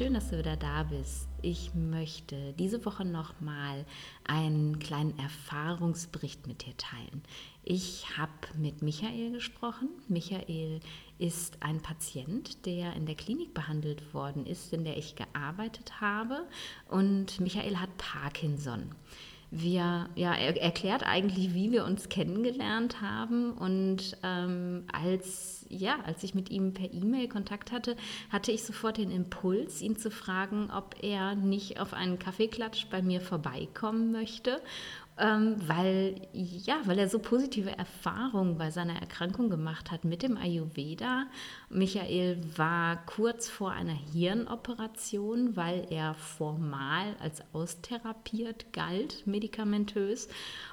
schön, dass du wieder da bist. Ich möchte diese Woche nochmal einen kleinen Erfahrungsbericht mit dir teilen. Ich habe mit Michael gesprochen. Michael ist ein Patient, der in der Klinik behandelt worden ist, in der ich gearbeitet habe. Und Michael hat Parkinson wir, ja, er erklärt eigentlich, wie wir uns kennengelernt haben. Und ähm, als, ja, als ich mit ihm per E-Mail Kontakt hatte, hatte ich sofort den Impuls, ihn zu fragen, ob er nicht auf einen Kaffeeklatsch bei mir vorbeikommen möchte ähm, weil, ja, weil er so positive Erfahrungen bei seiner Erkrankung gemacht hat mit dem Ayurveda. Michael war kurz vor einer Hirnoperation, weil er formal als austherapiert galt, medikamentös,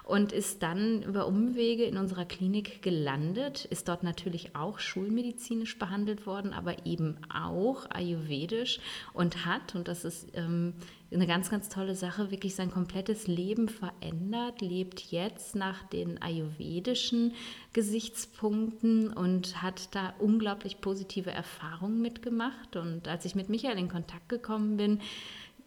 und ist dann über Umwege in unserer Klinik gelandet, ist dort natürlich auch schulmedizinisch behandelt worden, aber eben auch ayurvedisch und hat, und das ist ähm, eine ganz, ganz tolle Sache, wirklich sein komplettes Leben verändert, lebt jetzt nach den ayurvedischen Gesichtspunkten und hat da unglaublich positive Erfahrungen mitgemacht. Und als ich mit Michael in Kontakt gekommen bin,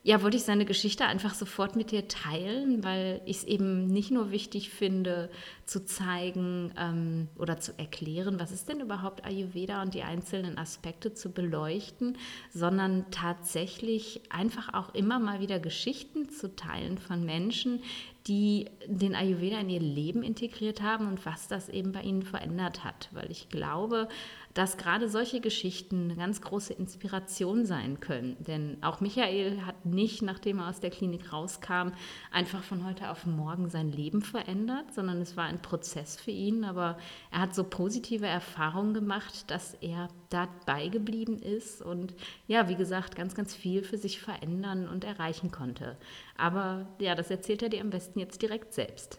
ja, wollte ich seine Geschichte einfach sofort mit dir teilen, weil ich es eben nicht nur wichtig finde, zu zeigen ähm, oder zu erklären, was ist denn überhaupt Ayurveda und die einzelnen Aspekte zu beleuchten, sondern tatsächlich einfach auch immer mal wieder Geschichten zu teilen von Menschen, die den Ayurveda in ihr Leben integriert haben und was das eben bei ihnen verändert hat. Weil ich glaube, dass gerade solche Geschichten eine ganz große Inspiration sein können. Denn auch Michael hat nicht, nachdem er aus der Klinik rauskam, einfach von heute auf morgen sein Leben verändert, sondern es war ein Prozess für ihn. Aber er hat so positive Erfahrungen gemacht, dass er dabei geblieben ist und ja, wie gesagt, ganz, ganz viel für sich verändern und erreichen konnte. Aber ja, das erzählt er dir am besten jetzt direkt selbst.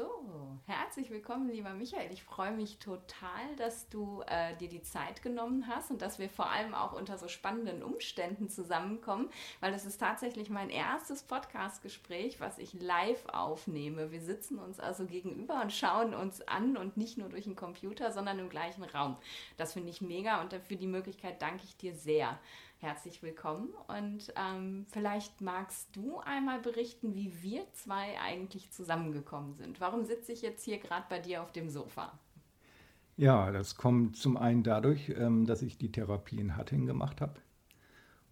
So, herzlich willkommen, lieber Michael. Ich freue mich total, dass du äh, dir die Zeit genommen hast und dass wir vor allem auch unter so spannenden Umständen zusammenkommen, weil das ist tatsächlich mein erstes Podcast-Gespräch, was ich live aufnehme. Wir sitzen uns also gegenüber und schauen uns an und nicht nur durch den Computer, sondern im gleichen Raum. Das finde ich mega und für die Möglichkeit danke ich dir sehr herzlich willkommen. Und ähm, vielleicht magst du einmal berichten, wie wir zwei eigentlich zusammengekommen sind. Warum sitze ich jetzt hier gerade bei dir auf dem Sofa? Ja, das kommt zum einen dadurch, ähm, dass ich die Therapie in Hattingen gemacht habe.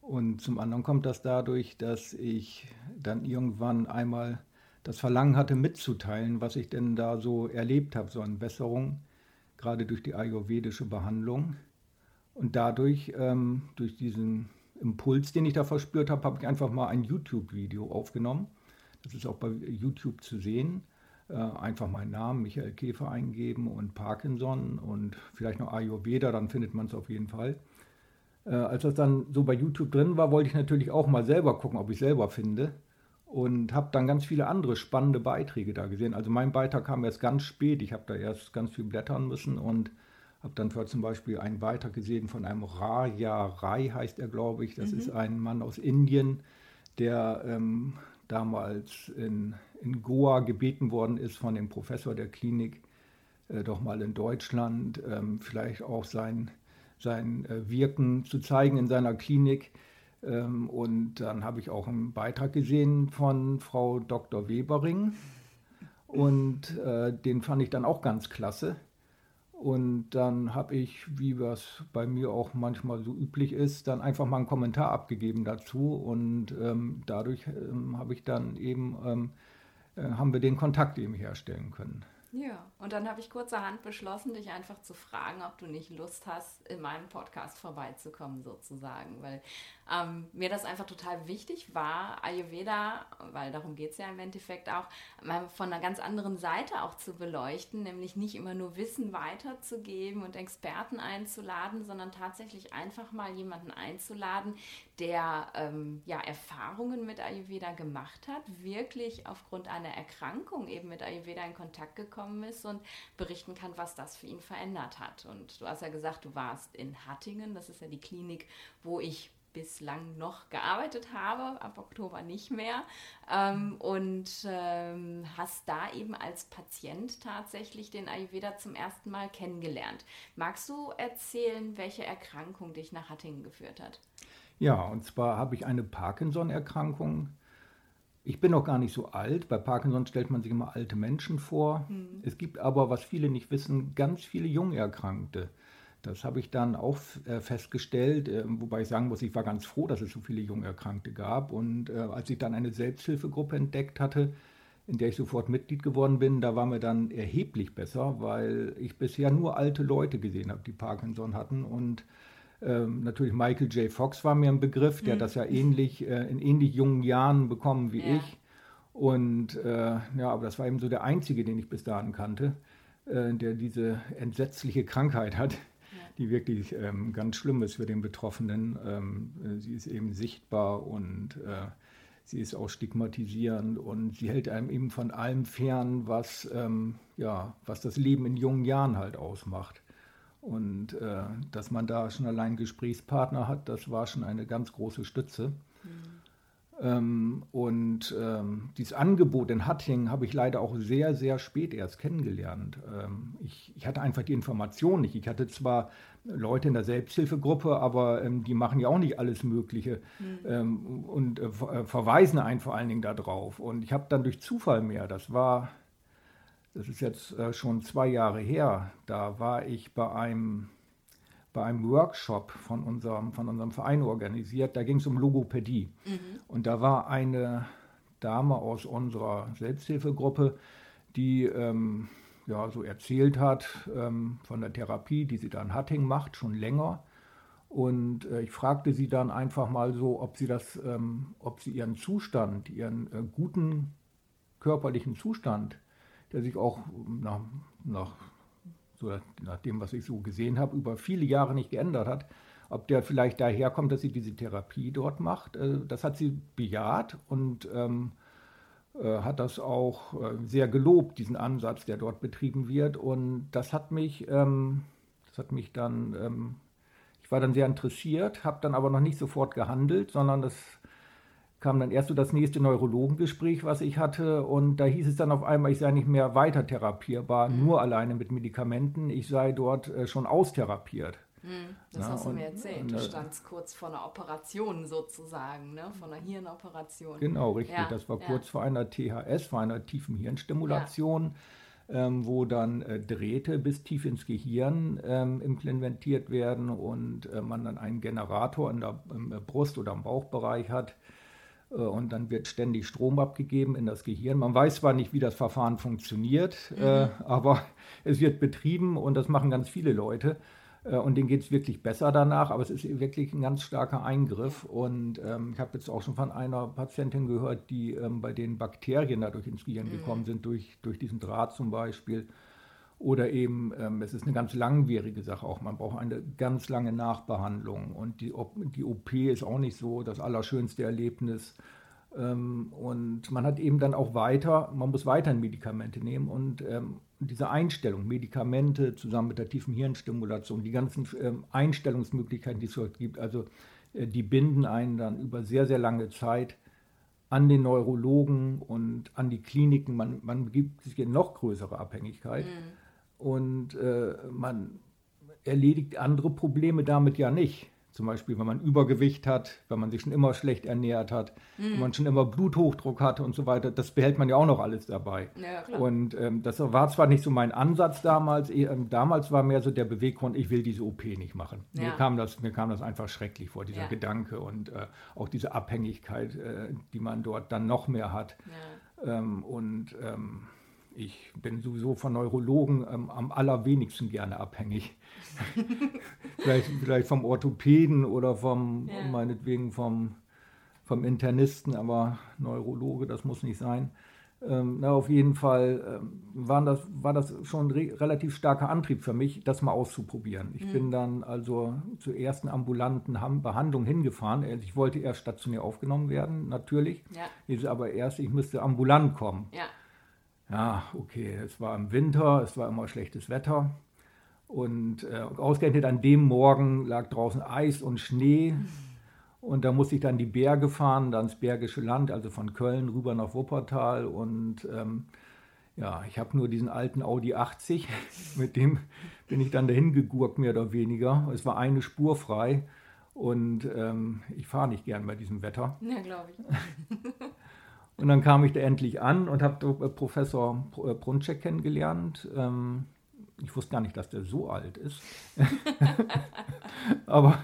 Und zum anderen kommt das dadurch, dass ich dann irgendwann einmal das Verlangen hatte, mitzuteilen, was ich denn da so erlebt habe, so an Besserung, gerade durch die ayurvedische Behandlung. Und dadurch, ähm, durch diesen Impuls, den ich da verspürt habe, habe ich einfach mal ein YouTube-Video aufgenommen. Das ist auch bei YouTube zu sehen. Äh, einfach meinen Namen, Michael Käfer, eingeben und Parkinson und vielleicht noch Ayurveda, dann findet man es auf jeden Fall. Äh, als das dann so bei YouTube drin war, wollte ich natürlich auch mal selber gucken, ob ich selber finde. Und habe dann ganz viele andere spannende Beiträge da gesehen. Also mein Beitrag kam erst ganz spät. Ich habe da erst ganz viel blättern müssen und habe dann zum Beispiel einen Beitrag gesehen von einem Raja Rai, heißt er, glaube ich. Das mhm. ist ein Mann aus Indien, der ähm, damals in, in Goa gebeten worden ist von dem Professor der Klinik, äh, doch mal in Deutschland ähm, vielleicht auch sein, sein äh, Wirken zu zeigen in seiner Klinik. Ähm, und dann habe ich auch einen Beitrag gesehen von Frau Dr. Webering. Und äh, den fand ich dann auch ganz klasse. Und dann habe ich, wie das bei mir auch manchmal so üblich ist, dann einfach mal einen Kommentar abgegeben dazu. Und ähm, dadurch ähm, habe ich dann eben, ähm, äh, haben wir den Kontakt eben herstellen können. Ja, und dann habe ich kurzerhand beschlossen, dich einfach zu fragen, ob du nicht Lust hast, in meinem Podcast vorbeizukommen, sozusagen. Weil ähm, mir das einfach total wichtig war, Ayurveda, weil darum geht es ja im Endeffekt auch, mal von einer ganz anderen Seite auch zu beleuchten, nämlich nicht immer nur Wissen weiterzugeben und Experten einzuladen, sondern tatsächlich einfach mal jemanden einzuladen, der ähm, ja, Erfahrungen mit Ayurveda gemacht hat, wirklich aufgrund einer Erkrankung eben mit Ayurveda in Kontakt gekommen ist und berichten kann, was das für ihn verändert hat. Und du hast ja gesagt, du warst in Hattingen, das ist ja die Klinik, wo ich bislang noch gearbeitet habe, ab Oktober nicht mehr. Ähm, und ähm, hast da eben als Patient tatsächlich den Ayurveda zum ersten Mal kennengelernt. Magst du erzählen, welche Erkrankung dich nach Hattingen geführt hat? Ja, und zwar habe ich eine Parkinson-Erkrankung. Ich bin noch gar nicht so alt. Bei Parkinson stellt man sich immer alte Menschen vor. Mhm. Es gibt aber, was viele nicht wissen, ganz viele Jungerkrankte. Das habe ich dann auch äh, festgestellt, äh, wobei ich sagen muss, ich war ganz froh, dass es so viele Jungerkrankte gab. Und äh, als ich dann eine Selbsthilfegruppe entdeckt hatte, in der ich sofort Mitglied geworden bin, da war mir dann erheblich besser, weil ich bisher nur alte Leute gesehen habe, die Parkinson hatten. Und ähm, natürlich Michael J. Fox war mir ein Begriff, der mhm. das ja ähnlich, äh, in ähnlich jungen Jahren bekommen wie ja. ich. Und äh, ja, aber das war eben so der einzige, den ich bis dahin kannte, äh, der diese entsetzliche Krankheit hat. Die wirklich ähm, ganz schlimm ist für den Betroffenen. Ähm, äh, sie ist eben sichtbar und äh, sie ist auch stigmatisierend und sie hält einem eben von allem fern, was, ähm, ja, was das Leben in jungen Jahren halt ausmacht. Und äh, dass man da schon allein Gesprächspartner hat, das war schon eine ganz große Stütze. Mhm. Ähm, und ähm, dieses Angebot in Hattingen habe ich leider auch sehr, sehr spät erst kennengelernt. Ähm, ich, ich, hatte einfach die Information nicht. Ich hatte zwar Leute in der Selbsthilfegruppe, aber ähm, die machen ja auch nicht alles Mögliche mhm. und äh, äh, verweisen einen vor allen Dingen darauf. Und ich habe dann durch Zufall mehr, das war, das ist jetzt äh, schon zwei Jahre her, da war ich bei einem bei einem Workshop von unserem, von unserem Verein organisiert. Da ging es um Logopädie. Mhm. Und da war eine Dame aus unserer Selbsthilfegruppe, die ähm, ja, so erzählt hat ähm, von der Therapie, die sie dann Hatting macht, schon länger. Und äh, ich fragte sie dann einfach mal so, ob sie das, ähm, ob sie ihren Zustand, ihren äh, guten körperlichen Zustand, der sich auch nach, nach so nach dem, was ich so gesehen habe, über viele Jahre nicht geändert hat. Ob der vielleicht daherkommt, dass sie diese Therapie dort macht, äh, das hat sie bejaht und ähm, äh, hat das auch äh, sehr gelobt, diesen Ansatz, der dort betrieben wird. Und das hat mich, ähm, das hat mich dann, ähm, ich war dann sehr interessiert, habe dann aber noch nicht sofort gehandelt, sondern das kam dann erst so das nächste Neurologengespräch, was ich hatte. Und da hieß es dann auf einmal, ich sei nicht mehr weiter therapierbar, mhm. nur alleine mit Medikamenten. Ich sei dort äh, schon austherapiert. Mhm, das ja, hast du und, mir erzählt. Und, du äh, standst kurz vor einer Operation sozusagen, ne? vor einer Hirnoperation. Genau, richtig. Ja, das war ja. kurz vor einer THS, vor einer tiefen Hirnstimulation. Ähm, wo dann äh, Drähte bis tief ins Gehirn ähm, implementiert werden und äh, man dann einen Generator in der im Brust- oder im Bauchbereich hat, äh, und dann wird ständig Strom abgegeben in das Gehirn. Man weiß zwar nicht, wie das Verfahren funktioniert, mhm. äh, aber es wird betrieben und das machen ganz viele Leute. Äh, und denen geht es wirklich besser danach, aber es ist wirklich ein ganz starker Eingriff. Und ähm, ich habe jetzt auch schon von einer Patientin gehört, die ähm, bei den Bakterien dadurch ins Gehirn mhm. gekommen sind, durch, durch diesen Draht zum Beispiel. Oder eben, ähm, es ist eine ganz langwierige Sache auch. Man braucht eine ganz lange Nachbehandlung. Und die, die OP ist auch nicht so das allerschönste Erlebnis. Ähm, und man hat eben dann auch weiter, man muss weiterhin Medikamente nehmen. Und ähm, diese Einstellung, Medikamente zusammen mit der tiefen Hirnstimulation, die ganzen ähm, Einstellungsmöglichkeiten, die es dort gibt, also äh, die binden einen dann über sehr, sehr lange Zeit an den Neurologen und an die Kliniken. Man, man gibt sich in noch größere Abhängigkeit. Mhm und äh, man erledigt andere Probleme damit ja nicht. Zum Beispiel, wenn man Übergewicht hat, wenn man sich schon immer schlecht ernährt hat, mhm. wenn man schon immer Bluthochdruck hatte und so weiter, das behält man ja auch noch alles dabei. Ja, und ähm, das war zwar nicht so mein Ansatz damals, eh, ähm, damals war mehr so der Beweggrund, ich will diese OP nicht machen. Ja. Mir, kam das, mir kam das einfach schrecklich vor, dieser ja. Gedanke und äh, auch diese Abhängigkeit, äh, die man dort dann noch mehr hat. Ähm, und ähm, ich bin sowieso von Neurologen ähm, am allerwenigsten gerne abhängig. vielleicht, vielleicht vom Orthopäden oder vom, ja. meinetwegen vom, vom Internisten, aber Neurologe, das muss nicht sein. Ähm, na, auf jeden Fall ähm, war, das, war das schon re relativ starker Antrieb für mich, das mal auszuprobieren. Ich mhm. bin dann also zur ersten ambulanten Behandlung hingefahren. Also ich wollte erst stationär aufgenommen werden, natürlich. Ja. Jetzt aber erst, ich müsste ambulant kommen. Ja. Ja, okay, es war im Winter, es war immer schlechtes Wetter. Und äh, ausgerechnet an dem Morgen lag draußen Eis und Schnee. Und da musste ich dann die Berge fahren, dann ins Bergische Land, also von Köln rüber nach Wuppertal. Und ähm, ja, ich habe nur diesen alten Audi 80, mit dem bin ich dann dahin gegurkt, mehr oder weniger. Es war eine Spur frei. Und ähm, ich fahre nicht gern bei diesem Wetter. Ja, glaube ich. und dann kam ich da endlich an und habe Professor äh, Brunczek kennengelernt. Ähm, ich wusste gar nicht, dass der so alt ist. aber,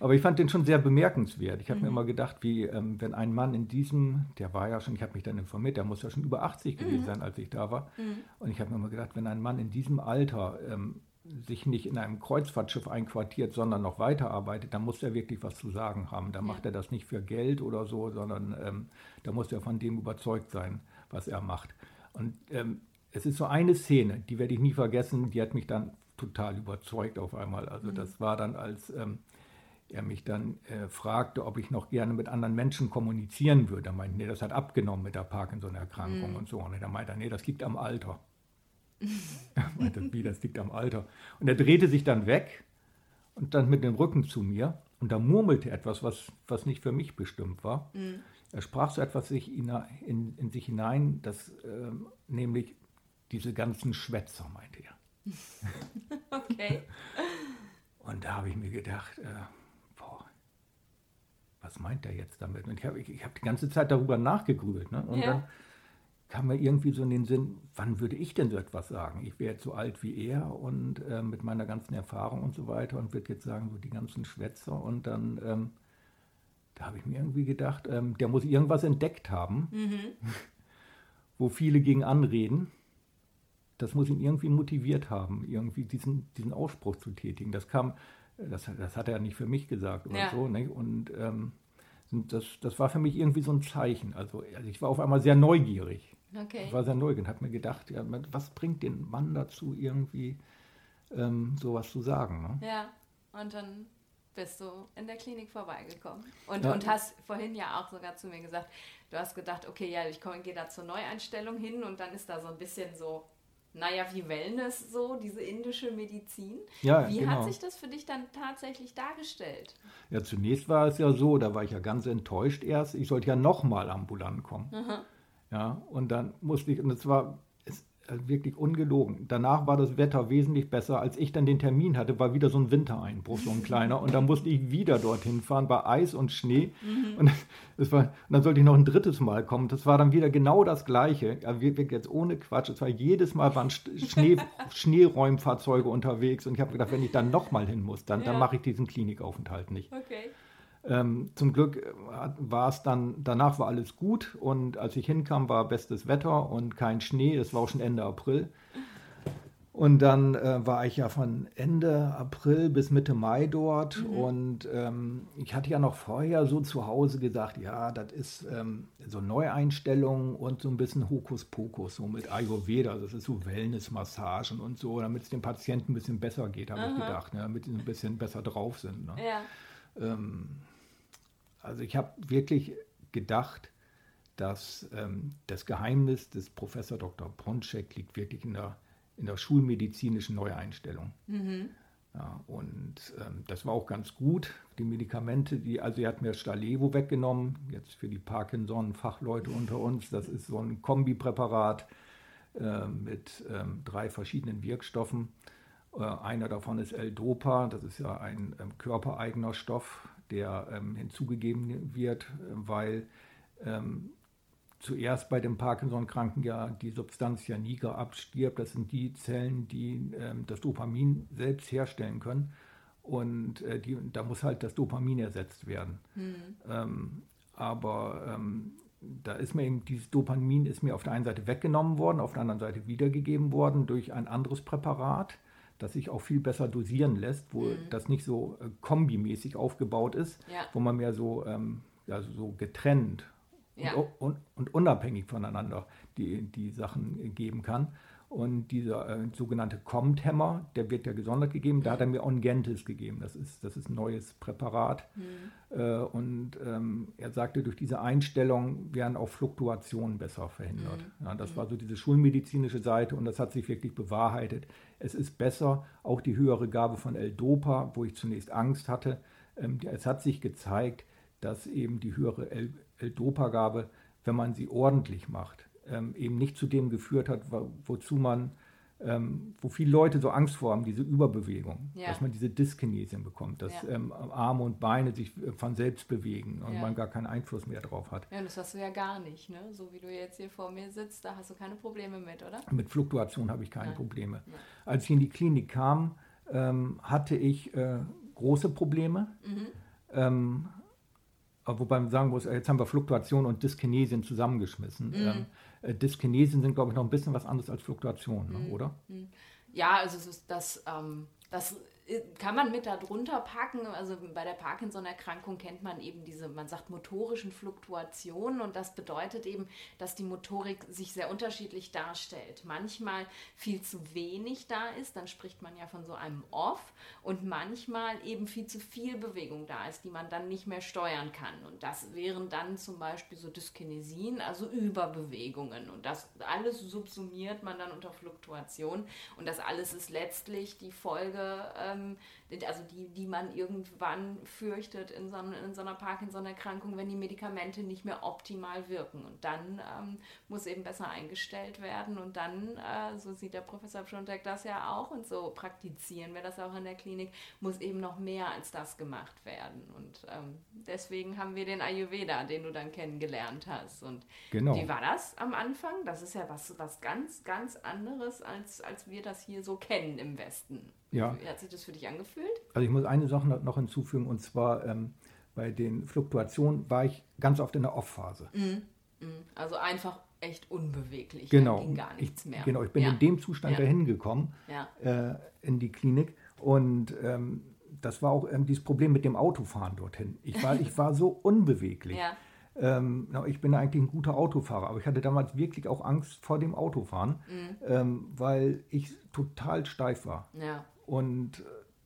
aber ich fand den schon sehr bemerkenswert. Ich habe mhm. mir immer gedacht, wie ähm, wenn ein Mann in diesem, der war ja schon, ich habe mich dann informiert, der muss ja schon über 80 gewesen mhm. sein, als ich da war. Mhm. Und ich habe mir immer gedacht, wenn ein Mann in diesem Alter ähm, sich nicht in einem Kreuzfahrtschiff einquartiert, sondern noch weiterarbeitet, dann muss er wirklich was zu sagen haben. Da ja. macht er das nicht für Geld oder so, sondern ähm, da muss er von dem überzeugt sein, was er macht. Und ähm, es ist so eine Szene, die werde ich nie vergessen, die hat mich dann total überzeugt auf einmal. Also mhm. das war dann, als ähm, er mich dann äh, fragte, ob ich noch gerne mit anderen Menschen kommunizieren würde. Er meinte, nee, das hat abgenommen mit der Parkinson-Erkrankung mhm. und so. Und er meinte, nee, das liegt am Alter. er meinte, wie, das liegt am Alter. Und er drehte sich dann weg und dann mit dem Rücken zu mir und da murmelte etwas, was, was nicht für mich bestimmt war. Mhm. Er sprach so etwas in, in, in sich hinein, dass äh, nämlich diese ganzen Schwätzer, meinte er. okay. Und da habe ich mir gedacht, äh, boah, was meint er jetzt damit? Und ich habe ich hab die ganze Zeit darüber nachgegrübelt. Ne? Und ja. dann kam mir irgendwie so in den Sinn, wann würde ich denn so etwas sagen? Ich wäre jetzt so alt wie er und äh, mit meiner ganzen Erfahrung und so weiter und würde jetzt sagen, so die ganzen Schwätzer. Und dann, ähm, da habe ich mir irgendwie gedacht, ähm, der muss irgendwas entdeckt haben, mhm. wo viele gegen anreden das muss ihn irgendwie motiviert haben, irgendwie diesen, diesen Ausspruch zu tätigen. Das kam, das, das hat er nicht für mich gesagt oder ja. so. Nicht? Und ähm, das, das war für mich irgendwie so ein Zeichen. Also, also ich war auf einmal sehr neugierig. Okay. Ich war sehr neugierig und habe mir gedacht, ja, was bringt den Mann dazu, irgendwie ähm, sowas zu sagen? Ne? Ja, und dann bist du in der Klinik vorbeigekommen. Und, ja. und hast vorhin ja auch sogar zu mir gesagt, du hast gedacht, okay, ja, ich gehe da zur Neueinstellung hin und dann ist da so ein bisschen so naja, wie Wellness so, diese indische Medizin. Ja, wie genau. hat sich das für dich dann tatsächlich dargestellt? Ja, zunächst war es ja so, da war ich ja ganz enttäuscht erst, ich sollte ja nochmal ambulant kommen. Aha. Ja, und dann musste ich, und es war also wirklich ungelogen. Danach war das Wetter wesentlich besser, als ich dann den Termin hatte, war wieder so ein Wintereinbruch, so ein kleiner. Und dann musste ich wieder dorthin fahren, bei Eis und Schnee. Mhm. Und, das war, und dann sollte ich noch ein drittes Mal kommen. Das war dann wieder genau das Gleiche. Ja, wirklich jetzt ohne Quatsch. Es war jedes Mal waren Schnee, Schneeräumfahrzeuge unterwegs. Und ich habe gedacht, wenn ich dann nochmal hin muss, dann, ja. dann mache ich diesen Klinikaufenthalt nicht. Okay. Ähm, zum Glück äh, war es dann, danach war alles gut und als ich hinkam, war bestes Wetter und kein Schnee. Es war auch schon Ende April. Und dann äh, war ich ja von Ende April bis Mitte Mai dort mhm. und ähm, ich hatte ja noch vorher so zu Hause gesagt, ja, das ist ähm, so Neueinstellung und so ein bisschen Hokuspokus, so mit Ayurveda, das ist so Wellnessmassagen und so, damit es dem Patienten ein bisschen besser geht, habe ich gedacht, ne, damit sie ein bisschen besser drauf sind. Ne? Ja. Ähm, also ich habe wirklich gedacht, dass ähm, das Geheimnis des Professor Dr. Bronczek liegt wirklich in der, in der schulmedizinischen Neueinstellung. Mhm. Ja, und ähm, das war auch ganz gut. Die Medikamente, die, also er hat mir Stalevo weggenommen, jetzt für die Parkinson-Fachleute unter uns. Das ist so ein Kombipräparat äh, mit ähm, drei verschiedenen Wirkstoffen. Äh, einer davon ist L-Dopa, das ist ja ein ähm, körpereigener Stoff, der ähm, hinzugegeben wird, weil ähm, zuerst bei dem Parkinson-Kranken ja die Substanz ja niger abstirbt. Das sind die Zellen, die ähm, das Dopamin selbst herstellen können. Und äh, die, da muss halt das Dopamin ersetzt werden. Mhm. Aber ähm, da ist mir eben, dieses Dopamin ist mir auf der einen Seite weggenommen worden, auf der anderen Seite wiedergegeben worden durch ein anderes Präparat das sich auch viel besser dosieren lässt, wo mhm. das nicht so äh, kombimäßig aufgebaut ist, ja. wo man mehr so, ähm, ja, so getrennt ja. und, und, und, unabhängig voneinander die, die Sachen geben kann. Und dieser äh, sogenannte Compt-Hämmer, der wird ja gesondert gegeben, mhm. da hat er mir Ongentis gegeben. Das ist, das ist ein neues Präparat. Mhm. Äh, und ähm, er sagte, durch diese Einstellung werden auch Fluktuationen besser verhindert. Mhm. Ja, das war so diese schulmedizinische Seite und das hat sich wirklich bewahrheitet. Es ist besser, auch die höhere Gabe von L-Dopa, wo ich zunächst Angst hatte. Ähm, es hat sich gezeigt, dass eben die höhere L-Dopa-Gabe, wenn man sie ordentlich macht, ähm, eben nicht zu dem geführt hat, wozu man ähm, wo viele Leute so Angst vor haben, diese Überbewegung, Ja. dass man diese Dyskinesien bekommt, dass Ja. ähm, Arme und Beine sich äh, von selbst bewegen und Ja. man gar keinen Einfluss mehr drauf hat. Ja, das hast du ja gar nicht, ne? So wie du jetzt hier vor mir sitzt, da hast du keine Probleme mit, oder? Mit Fluktuation habe ich keine Nein. Probleme. Als ich in die Klinik kam, ähm, hatte ich äh, große Probleme. Mhm. Ähm, wobei man sagen muss, äh, jetzt haben wir Fluktuation und Dyskinesien zusammengeschmissen. Mhm. Ähm, äh, Dyskinesien sind, glaube ich, noch ein bisschen was anderes als Fluktuation, Mhm. ne, oder? Ja, also es ist das, ähm, das kann man mit darunter packen. Also bei der Parkinson-Erkrankung kennt man eben diese, man sagt motorischen Fluktuationen und das bedeutet eben, dass die Motorik sich sehr unterschiedlich darstellt. Manchmal viel zu wenig da ist, dann spricht man ja von so einem Off und manchmal eben viel zu viel Bewegung da ist, die man dann nicht mehr steuern kann. Und das wären dann zum Beispiel so Dyskinesien, also Überbewegungen. Und das alles subsumiert man dann unter Fluktuation. Und das alles ist letztlich die Folge, ähm, also die, die man irgendwann fürchtet in so, in so einer Parkinson-Erkrankung, wenn die Medikamente nicht mehr optimal wirken. Und dann ähm, muss eben besser eingestellt werden. Und dann, äh, so sieht der Professor Pschontek das ja auch und so praktizieren wir das auch in der Klinik, muss eben noch mehr als das gemacht werden. Und ähm, deswegen haben wir den Ayurveda, den du dann kennengelernt hast. Und Genau. wie war das am Anfang? Das ist ja was, was ganz, ganz anderes, als, als wir das hier so kennen im Westen. Ja. Wie hat sich das für dich angefühlt? Also ich muss eine Sache noch- hinzufügen, und zwar ähm, bei den Fluktuationen war ich ganz oft in der Off-Phase. Also einfach echt unbeweglich. Genau. Da ging gar nichts ich, mehr. Genau, ich bin ja. in dem Zustand Ja. dahin gekommen, Ja. äh, in die Klinik. Und ähm, das war auch ähm, dieses Problem mit dem Autofahren dorthin. Ich war, ich war so unbeweglich. Ähm, na, ich bin eigentlich ein guter Autofahrer, aber ich hatte damals wirklich auch Angst vor dem Autofahren, Mhm. ähm, weil ich total steif war. Ja. Und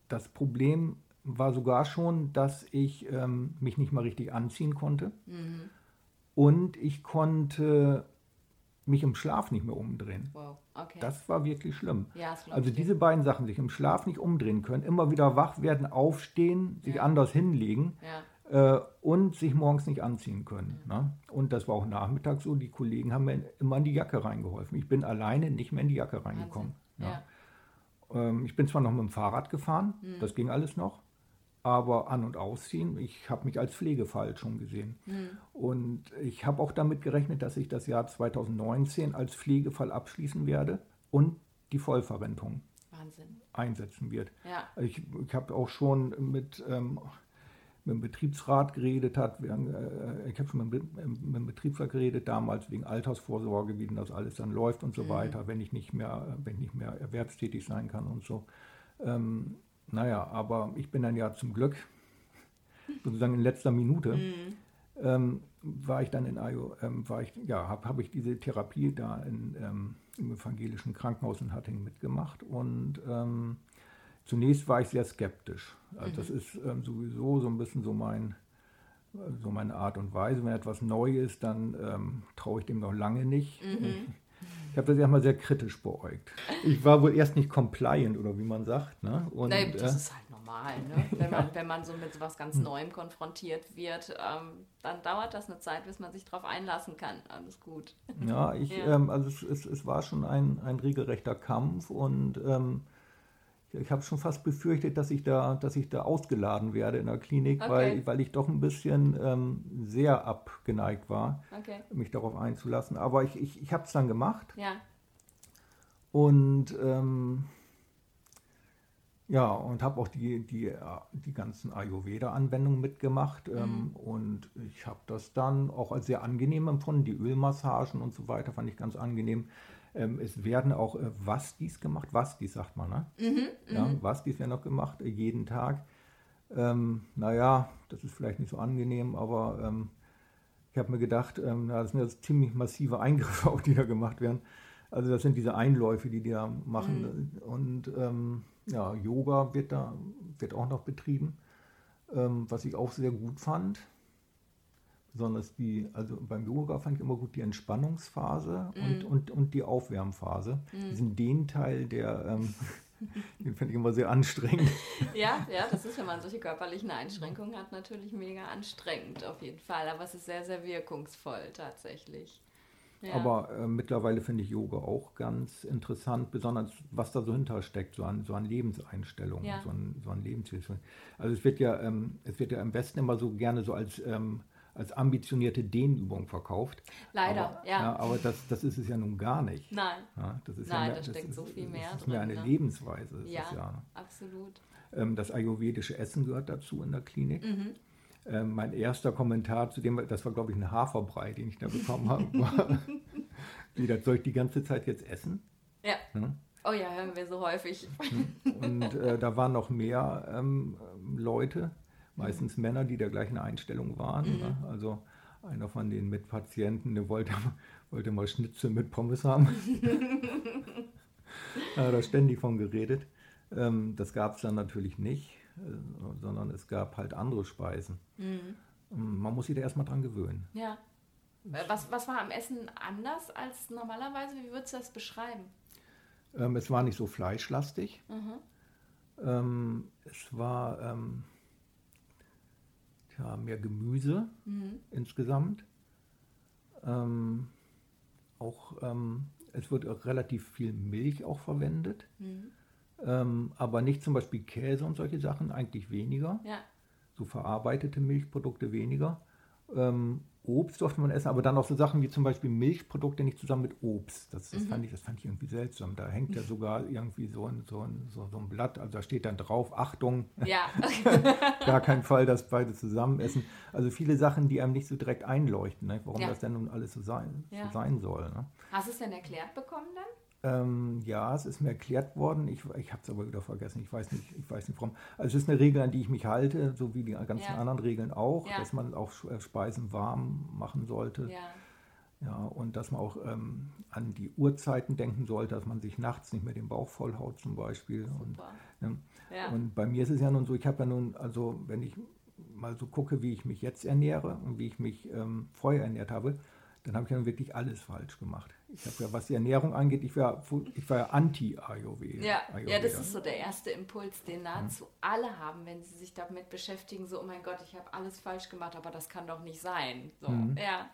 das Problem war sogar schon, dass ich ähm, mich nicht mal richtig anziehen konnte. Mhm. Und ich konnte mich im Schlaf nicht mehr umdrehen. Wow. Okay. Das war wirklich schlimm. ja, Also diese beiden Sachen, sich im Schlaf nicht umdrehen können, immer wieder wach werden, aufstehen, sich anders hinlegen Ja. äh, und sich morgens nicht anziehen können. Ne? Und das war auch nachmittags so. Die Kollegen haben mir immer in die Jacke reingeholfen. Ich bin alleine nicht mehr in die Jacke reingekommen. Ähm, ich bin zwar noch mit dem Fahrrad gefahren, Mhm. das ging alles noch, aber an- und ausziehen, ich habe mich als Pflegefall schon gesehen. Mhm. Und ich habe auch damit gerechnet, dass ich das Jahr 2019 als Pflegefall abschließen werde und die Vollverrentung Wahnsinn. einsetzen wird. Ja. Ich, ich habe auch schon mit, ähm, mit dem Betriebsrat geredet, hat, wir, äh, ich habe schon mit, dem- mit dem Betriebsrat geredet, damals wegen Altersvorsorge, wie denn das alles dann läuft und so weiter, wenn ich nicht mehr, wenn ich nicht mehr erwerbstätig sein kann und so. Ähm, naja, aber ich bin dann ja zum Glück sozusagen in letzter Minute ähm, war ich dann in Ajo, ähm, war ich, ja, habe hab ich diese Therapie da in, ähm, im evangelischen Krankenhaus in Hattingen mitgemacht und ähm, zunächst war ich sehr skeptisch. Also das ist ähm, sowieso so ein bisschen so mein so meine Art und Weise. Wenn etwas neu ist, dann ähm, traue ich dem noch lange nicht. Ich habe das erstmal sehr kritisch beäugt. Ich war wohl erst nicht compliant oder wie man sagt. Ne? Und, Nee, das äh, ist halt normal, ne? wenn, man, wenn man so mit was ganz Neuem konfrontiert wird, ähm, dann dauert das eine Zeit, bis man sich darauf einlassen kann. Alles gut. Ja, ich, Ja. Ähm, also es, es, es war schon ein, ein regelrechter Kampf und ähm, ich, habe schon fast befürchtet, dass ich da, dass ich da ausgeladen werde in der Klinik, Okay. weil, weil ich doch ein bisschen ähm, sehr abgeneigt war, Okay. mich darauf einzulassen. Aber ich, ich, ich habe es dann gemacht Ja. und ähm, ja, und habe auch die, die, die ganzen Ayurveda-Anwendungen mitgemacht. Ähm, und ich habe das dann auch als sehr angenehm empfunden. Die Ölmassagen und so weiter fand ich ganz angenehm. Ähm, es werden auch äh, Wastis gemacht. Wastis sagt man, ne? ja, Wastis werden auch gemacht, äh, jeden Tag. Ähm, naja, das ist vielleicht nicht so angenehm, aber ähm, ich habe mir gedacht, ähm, na, das sind jetzt ziemlich massive Eingriffe, auch die da gemacht werden. Also das sind diese Einläufe, die die da machen. Und ähm, ja, Yoga wird da wird auch noch betrieben, ähm, was ich auch sehr gut fand. Besonders die, also beim Yoga fand ich immer gut die Entspannungsphase und, und, und die Aufwärmphase. Diesen den Teil, der, ähm, den finde ich immer sehr anstrengend. Ja, ja, das ist, wenn man solche körperlichen Einschränkungen hat, natürlich mega anstrengend auf jeden Fall. Aber es ist sehr, sehr wirkungsvoll tatsächlich. Ja. Aber äh, mittlerweile finde ich Yoga auch ganz interessant, besonders was da so hintersteckt, so an, so an Lebenseinstellungen, ja. so an, so an Lebenswillen. Also es wird ja, ähm, es wird ja am besten immer so gerne so als ähm, als ambitionierte Dehnübung verkauft. Leider, aber, ja. ja. Aber das, das ist es ja nun gar nicht. Nein. Ja, das ist Nein, ja mehr, da steckt so viel mehr Das ist drin, mehr eine ne? Lebensweise. Ja, ja, absolut. Ähm, das ayurvedische Essen gehört dazu in der Klinik. Mhm. Ähm, mein erster Kommentar zu dem, das war glaube ich ein Haferbrei, den ich da bekommen habe, war, wie, das soll ich die ganze Zeit jetzt essen? Ja. ja. Oh ja, hören wir so häufig. Und äh, da waren noch mehr ähm, Leute, meistens Männer, die der gleichen Einstellung waren. Mhm. Ne? Also einer von den Mitpatienten, der wollte, wollte mal Schnitzel mit Pommes haben. da hat er ständig von geredet. Ähm, das gab es dann natürlich nicht, äh, sondern es gab halt andere Speisen. Mhm. Ähm, man muss sich da erstmal dran gewöhnen. Ja. Was, was war am Essen anders als normalerweise? Wie würdest du das beschreiben? Ähm, es war nicht so fleischlastig. Mhm. Es war ja, mehr Gemüse mhm. insgesamt. Ähm, auch, ähm, es wird auch relativ viel Milch auch verwendet. Mhm. Ähm, aber nicht zum Beispiel Käse und solche Sachen, eigentlich weniger. Ja. So verarbeitete Milchprodukte weniger. Obst durfte man essen, aber dann auch so Sachen wie zum Beispiel Milchprodukte nicht zusammen mit Obst. Das, das, mhm. fand, ich, das fand ich irgendwie seltsam. Da hängt ja sogar irgendwie so ein, so, ein, so ein Blatt, also da steht dann drauf, Achtung, ja. gar kein Fall, dass beide zusammen essen. Also viele Sachen, die einem nicht so direkt einleuchten, ne? warum ja. das denn nun alles so sein, ja. so sein soll. Ne? Hast du es denn erklärt bekommen dann? Ähm, ja, es ist mir erklärt worden. Ich, ich habe es aber wieder vergessen. Ich weiß nicht, ich weiß nicht warum. Also es ist eine Regel, an die ich mich halte, so wie die ganzen ja. anderen Regeln auch, ja. dass man auch äh, Speisen warm machen sollte. Ja. Ja, und dass man auch ähm, an die Uhrzeiten denken sollte, dass man sich nachts nicht mehr den Bauch vollhaut zum Beispiel. Und, ne, ja. und bei mir ist es ja nun so, ich habe ja nun, also wenn ich mal so gucke, wie ich mich jetzt ernähre und wie ich mich ähm, vorher ernährt habe, dann habe ich dann wirklich alles falsch gemacht. Ich habe ja, was die Ernährung angeht, ich war, ich war ja anti-Ayurveda. Ja, ja, das ist so der erste Impuls, den nahezu hm. alle haben, wenn sie sich damit beschäftigen, so, oh mein Gott, ich habe alles falsch gemacht, aber das kann doch nicht sein. So, mhm. ja,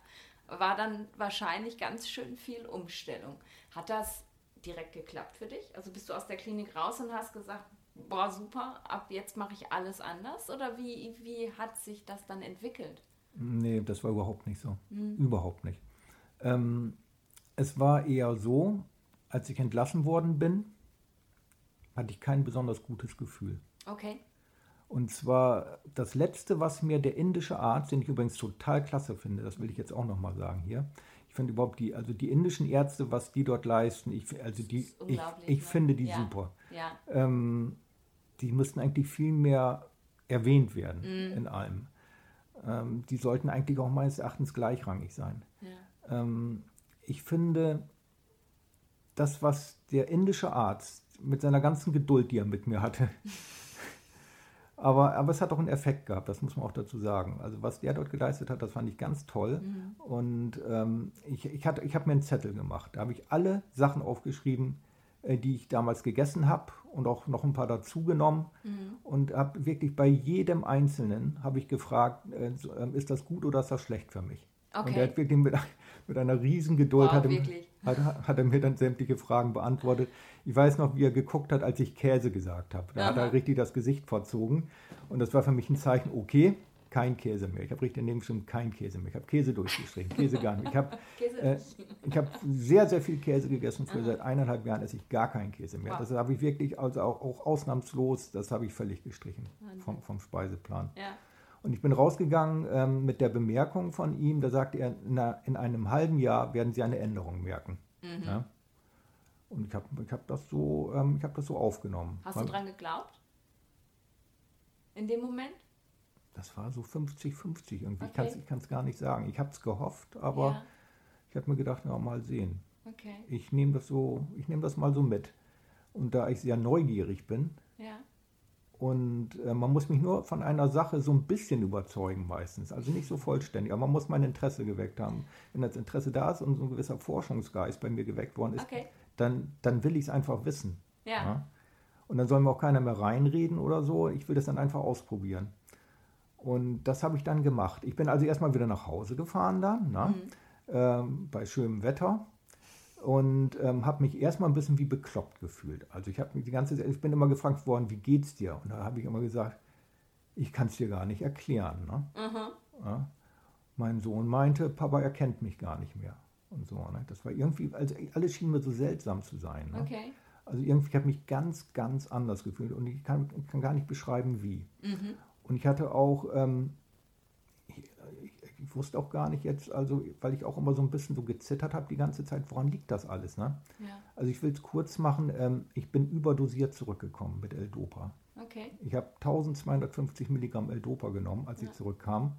war dann wahrscheinlich ganz schön viel Umstellung. Hat das direkt geklappt für dich? Also bist du aus der Klinik raus und hast gesagt, boah, super, ab jetzt mache ich alles anders? Oder wie, wie hat sich das dann entwickelt? Nee, das war überhaupt nicht so. Mhm. Überhaupt nicht. Ähm, es war eher so, als ich entlassen worden bin, hatte ich kein besonders gutes Gefühl. Okay. Und zwar das Letzte, was mir der indische Arzt, den ich übrigens total klasse finde, das will ich jetzt auch nochmal sagen hier. Ich finde überhaupt die, also die indischen Ärzte, was die dort leisten, ich, also die, ich, ich ne? finde die ja. super. Ja. Ähm, die müssten eigentlich viel mehr erwähnt werden mm. in allem ähm, die sollten eigentlich auch meines Erachtens gleichrangig sein. Ja. Ähm, ich finde, das, was der indische Arzt mit seiner ganzen Geduld, die er mit mir hatte, aber, aber es hat auch einen Effekt gehabt, das muss man auch dazu sagen. Also was der dort geleistet hat, das fand ich ganz toll. Mhm. Und ähm, ich, ich, ich habe mir einen Zettel gemacht. Da habe ich alle Sachen aufgeschrieben, äh, die ich damals gegessen habe und auch noch ein paar dazugenommen mhm. und habe wirklich bei jedem Einzelnen habe ich gefragt, äh, ähm, ist das gut oder ist das schlecht für mich? Okay. Und er hat wirklich mit, mit einer riesen Geduld wow, hat, hat, hat, er mir dann sämtliche Fragen beantwortet. Ich weiß noch, wie er geguckt hat, als ich Käse gesagt habe. Da Aha. hat er richtig das Gesicht verzogen und das war für mich ein Zeichen, okay, kein Käse mehr. Ich habe richtig daneben schon kein Käse mehr. Ich habe Käse durchgestrichen, Käse gar nicht. Ich habe äh, hab sehr, sehr viel Käse gegessen. Für seit eineinhalb Jahren esse ich gar keinen Käse mehr. Wow. Das habe ich wirklich, also auch, auch ausnahmslos, das habe ich völlig gestrichen vom, vom Speiseplan. Ja. Und ich bin rausgegangen ähm, mit der Bemerkung von ihm, da sagte er, na, in einem halben Jahr werden Sie eine Änderung merken. Mhm. Ja? Und ich habe ich hab das, so, ähm, hab das so aufgenommen. Hast du dran geglaubt? In dem Moment? das war so 50-50 irgendwie. Okay. Ich kann es gar nicht sagen. Ich habe es gehofft, aber ja. ich habe mir gedacht, na, mal sehen. Okay. Ich nehme das so, ich nehme das mal so mit. Und da ich sehr neugierig bin, ja. Und äh, man muss mich nur von einer Sache so ein bisschen überzeugen meistens, also nicht so vollständig, aber man muss mein Interesse geweckt haben. Wenn das Interesse da ist und so ein gewisser Forschungsgeist bei mir geweckt worden ist, okay. dann, dann will ich es einfach wissen. Ja. ja. Und dann soll mir auch keiner mehr reinreden oder so. Ich will das dann einfach ausprobieren. Und das habe ich dann gemacht. Ich bin also erstmal wieder nach Hause gefahren dann. Ne? Mhm. ähm, bei schönem Wetter und ähm, habe mich erstmal ein bisschen wie bekloppt gefühlt. Also ich habe mich die ganze Zeit, ich bin immer gefragt worden, wie geht's dir? Und da habe ich immer gesagt, ich kann es dir gar nicht erklären. Ne? Mhm. Ja. Mein Sohn meinte, Papa erkennt mich gar nicht mehr. Und so, ne? Das war irgendwie, also alles schien mir so seltsam zu sein. Ne? Okay. Also irgendwie ich habe mich ganz, ganz anders gefühlt und ich kann, kann gar nicht beschreiben, wie. Mhm. Und ich hatte auch, ähm, ich, ich, ich wusste auch gar nicht jetzt, also weil ich auch immer so ein bisschen so gezittert habe die ganze Zeit, woran liegt das alles? Ne? Ja. Also ich will es kurz machen, ähm, ich bin überdosiert zurückgekommen mit L-Dopa. Okay. Ich habe 1250 Milligramm L-Dopa genommen, als Ja. ich zurückkam.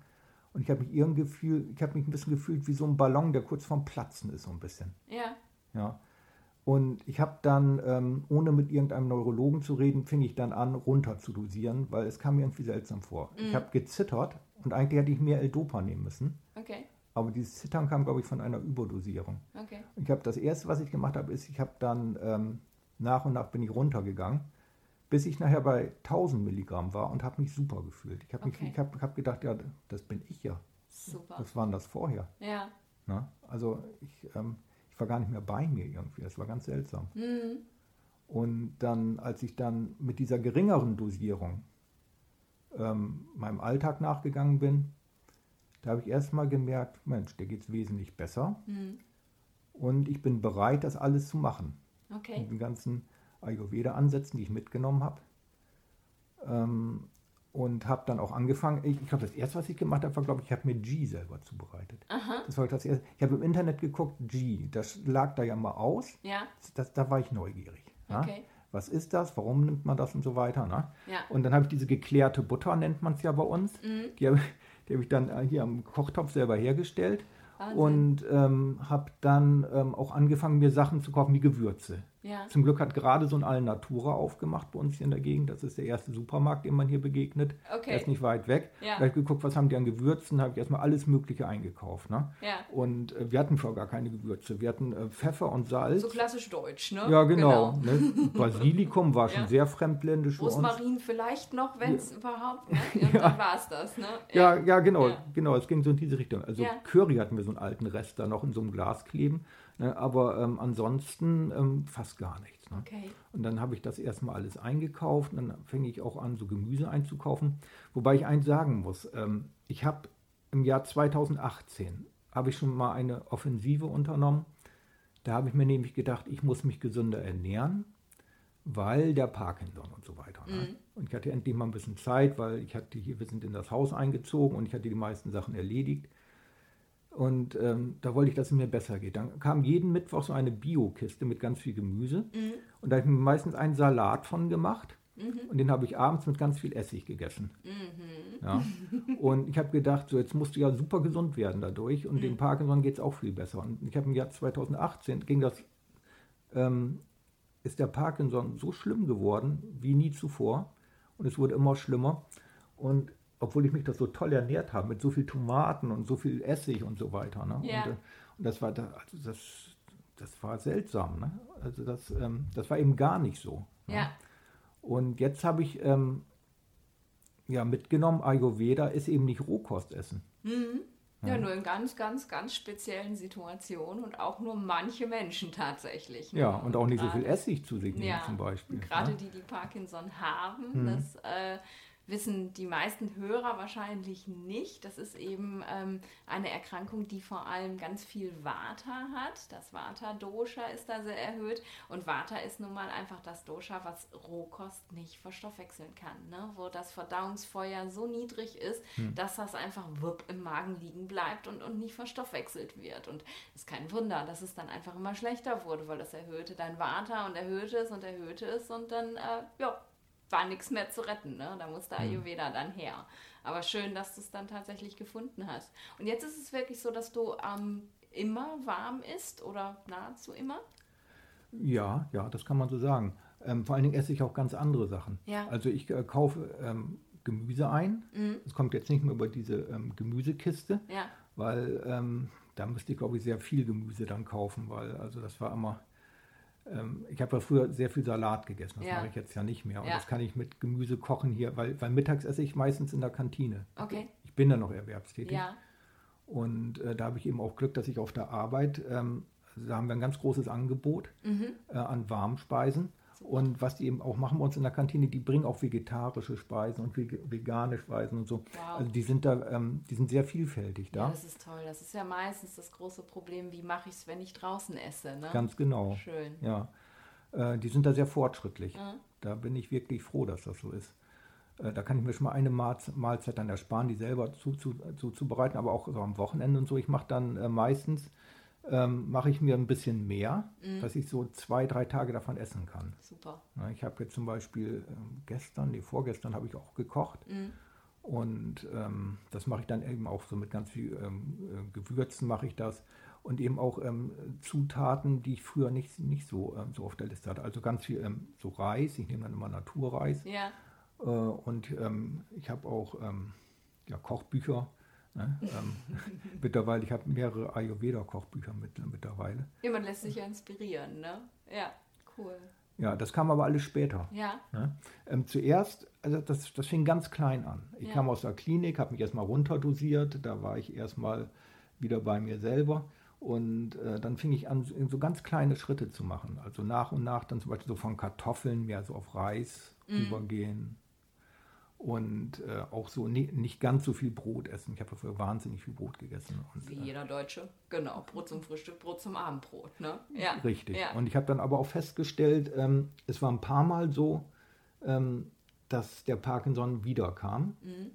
Und ich habe mich irgendwie gefühlt, ich habe mich ein bisschen gefühlt wie so ein Ballon, der kurz vorm Platzen ist, so ein bisschen. Ja. Ja. Und ich habe dann, ähm, ohne mit irgendeinem Neurologen zu reden, fing ich dann an, runter zu dosieren, weil es kam mir irgendwie seltsam vor. Ich Mhm. habe gezittert und eigentlich hätte ich mehr L-Dopa nehmen müssen. Okay. Aber dieses Zittern kam, glaube ich, von einer Überdosierung. Okay. Ich habe das erste, was ich gemacht habe, ist, ich habe dann ähm, nach und nach bin ich runtergegangen, bis ich nachher bei 1000 Milligramm war und habe mich super gefühlt. Ich habe mich, Okay. ich habe hab gedacht, ja, das bin ich ja. Super. Was war denn das vorher? Ja. Ne? Also ich, ähm, ich war gar nicht mehr bei mir irgendwie. Das war ganz seltsam. Mhm. Und dann, als ich dann mit dieser geringeren Dosierung ähm, meinem Alltag nachgegangen bin, da habe ich erstmal gemerkt, Mensch, dir geht es wesentlich besser. Mhm. Und ich bin bereit, das alles zu machen. Okay. Mit den ganzen Ayurveda-Ansätzen, die ich mitgenommen habe. Ähm, und habe dann auch angefangen, ich, ich glaube, das erste, was ich gemacht habe, war, glaube ich, ich habe mir Ghee selber zubereitet. Aha. Das war das erste. Ich habe im Internet geguckt, Ghee, das lag da ja mal aus. Ja. Das, da war ich neugierig. ja. Was ist das? Warum nimmt man das und so weiter? Ne? Ja. Und dann habe ich diese geklärte Butter, nennt man es ja bei uns. Mhm. Die habe hab ich dann äh, hier am Kochtopf selber hergestellt. Wahnsinn. Und ähm, habe dann ähm, auch angefangen, mir Sachen zu kaufen wie Gewürze. Ja. Zum Glück hat gerade so ein Alnatura aufgemacht bei uns hier in der Gegend. Das ist der erste Supermarkt, dem man hier begegnet. Der Okay. ist nicht weit weg. Ja. Da habe ich geguckt, was haben die an Gewürzen. Da habe ich erstmal alles Mögliche eingekauft. Ne? Ja. Und äh, wir hatten vorher gar keine Gewürze. Wir hatten äh, Pfeffer und Salz. So klassisch deutsch, ne? ja, genau. Ne? Basilikum war schon sehr fremdländisch. Rosmarin vielleicht noch, wenn es überhaupt, ne? Und dann war es das, ne? Ja, ja, genau, genau. Es ging so in diese Richtung. Also. Curry hatten wir so einen alten Rest da noch in so einem Glas kleben. Ne? Aber ähm, ansonsten ähm, fast gar nichts. Ne? Okay. Und dann habe ich das erstmal alles eingekauft. Und dann fing ich auch an, so Gemüse einzukaufen. Wobei ich eins sagen muss. Ähm, ich habe im Jahr 2018 habe ich schon mal eine Offensive unternommen. Da habe ich mir nämlich gedacht, ich muss mich gesünder ernähren, weil der Parkinson und so weiter. Ne? Mhm. Und ich hatte endlich mal ein bisschen Zeit, weil ich hatte hier, wir sind in das Haus eingezogen und ich hatte die meisten Sachen erledigt. Und ähm, da wollte ich, dass es mir besser geht. Dann kam jeden Mittwoch so eine Bio-Kiste mit ganz viel Gemüse. Mhm. Und da habe ich mir meistens einen Salat von gemacht. Mhm. Und den habe ich abends mit ganz viel Essig gegessen. Mhm. Ja. Und ich habe gedacht, so jetzt musst du ja super gesund werden dadurch. Und Mhm. dem Parkinson geht es auch viel besser. Und ich habe im Jahr 2018 ging das, ähm, ist der Parkinson so schlimm geworden wie nie zuvor. Und es wurde immer schlimmer. Und obwohl ich mich das so toll ernährt habe, mit so viel Tomaten und so viel Essig und so weiter. Ne? Ja. Und, äh, und das war da, also das, das war seltsam. Ne? Also das, ähm, das war eben gar nicht so. Ne? Ja. Und jetzt habe ich ähm, ja mitgenommen, Ayurveda ist eben nicht Rohkost essen. Mhm. Ja, nur in ganz, ganz, ganz speziellen Situationen und auch nur manche Menschen tatsächlich. ne? Ja, und auch nicht so Gerade- viel Essig zu sich nehmen Ja, zum Beispiel. Gerade ne? die, die Parkinson haben, Mhm. das äh, wissen die meisten Hörer wahrscheinlich nicht. Das ist eben ähm, eine Erkrankung, die vor allem ganz viel Vata hat. Das Vata-Dosha ist da sehr erhöht. Und Vata ist nun mal einfach das Dosha, was Rohkost nicht verstoffwechseln kann. Ne? Wo das Verdauungsfeuer so niedrig ist, Hm. dass das einfach wupp im Magen liegen bleibt und, und nicht verstoffwechselt wird. Und es ist kein Wunder, dass es dann einfach immer schlechter wurde, weil das erhöhte dein Vata und erhöhte es und erhöhte es und dann, äh, ja, war nichts mehr zu retten. Ne? Da musste Ayurveda dann her. Aber schön, dass du es dann tatsächlich gefunden hast. Und jetzt ist es wirklich so, dass du ähm, immer warm isst oder nahezu immer? Ja, ja, das kann man so sagen. Ähm, vor allen Dingen esse ich auch ganz andere Sachen. Ja. Also ich äh, kaufe ähm, Gemüse ein. Mhm. Es kommt jetzt nicht mehr über diese ähm, Gemüsekiste, Ja. weil ähm, da müsste ich, glaube ich, sehr viel Gemüse dann kaufen, weil also das war immer. Ähm, ich habe ja früher sehr viel Salat gegessen, das Ja. mache ich jetzt ja nicht mehr. Und Ja. das kann ich mit Gemüse kochen hier, weil, weil mittags esse ich meistens in der Kantine. Okay. Ich bin da noch erwerbstätig. Ja. Und äh, da habe ich eben auch Glück, dass ich auf der Arbeit, ähm, also da haben wir ein ganz großes Angebot Mhm. äh, an Warmspeisen. Und was die eben auch machen bei uns in der Kantine, die bringen auch vegetarische Speisen und veg- vegane Speisen und so. Wow. Also die sind da, ähm, die sind sehr vielfältig Ja, da. das ist toll. Das ist ja meistens das große Problem, wie mache ich es, wenn ich draußen esse. Ne? Ganz genau. Schön. Ja. Äh, die sind da sehr fortschrittlich. Mhm. Da bin ich wirklich froh, dass das so ist. Äh, da kann ich mir schon mal eine Mahlz- Mahlzeit dann ersparen, die selber zu, zu, zuzubereiten, aber auch so am Wochenende und so. Ich mache dann äh, meistens, ähm, mache ich mir ein bisschen mehr, Mhm. dass ich so zwei, drei Tage davon essen kann. Super. Na, ich habe jetzt zum Beispiel ähm, gestern, nee, vorgestern habe ich auch gekocht. Mhm. Und ähm, das mache ich dann eben auch so mit ganz viel ähm, äh, Gewürzen mache ich das. Und eben auch ähm, Zutaten, die ich früher nicht, nicht so, ähm, so auf der Liste hatte. Also ganz viel ähm, so Reis, ich nehme dann immer Naturreis. Ja, Äh, und ich habe auch ja, Kochbücher. Ne? ähm, mittlerweile, ich habe mehrere Ayurveda-Kochbücher mit, mittlerweile. ja man lässt sich ja inspirieren, ne? Ja, cool. Ja, das kam aber alles später. Ja, Ne? Ähm, zuerst, also das, das fing ganz klein an. Ich Ja. kam aus der Klinik, habe mich erstmal runterdosiert, da war ich erstmal wieder bei mir selber und äh, dann fing ich an, so- ganz kleine Schritte zu machen. Also nach und nach dann zum Beispiel so von Kartoffeln mehr so auf Reis Mhm. übergehen und äh, auch so ni- nicht ganz so viel Brot essen. Ich habe früher wahnsinnig viel Brot gegessen. Und, wie äh, jeder Deutsche. Genau, Brot zum Frühstück, Brot zum Abendbrot, ne? Ja. Richtig. Ja. Und ich habe dann aber auch festgestellt, ähm, es war ein paar Mal so, ähm, dass der Parkinson wiederkam. Mhm.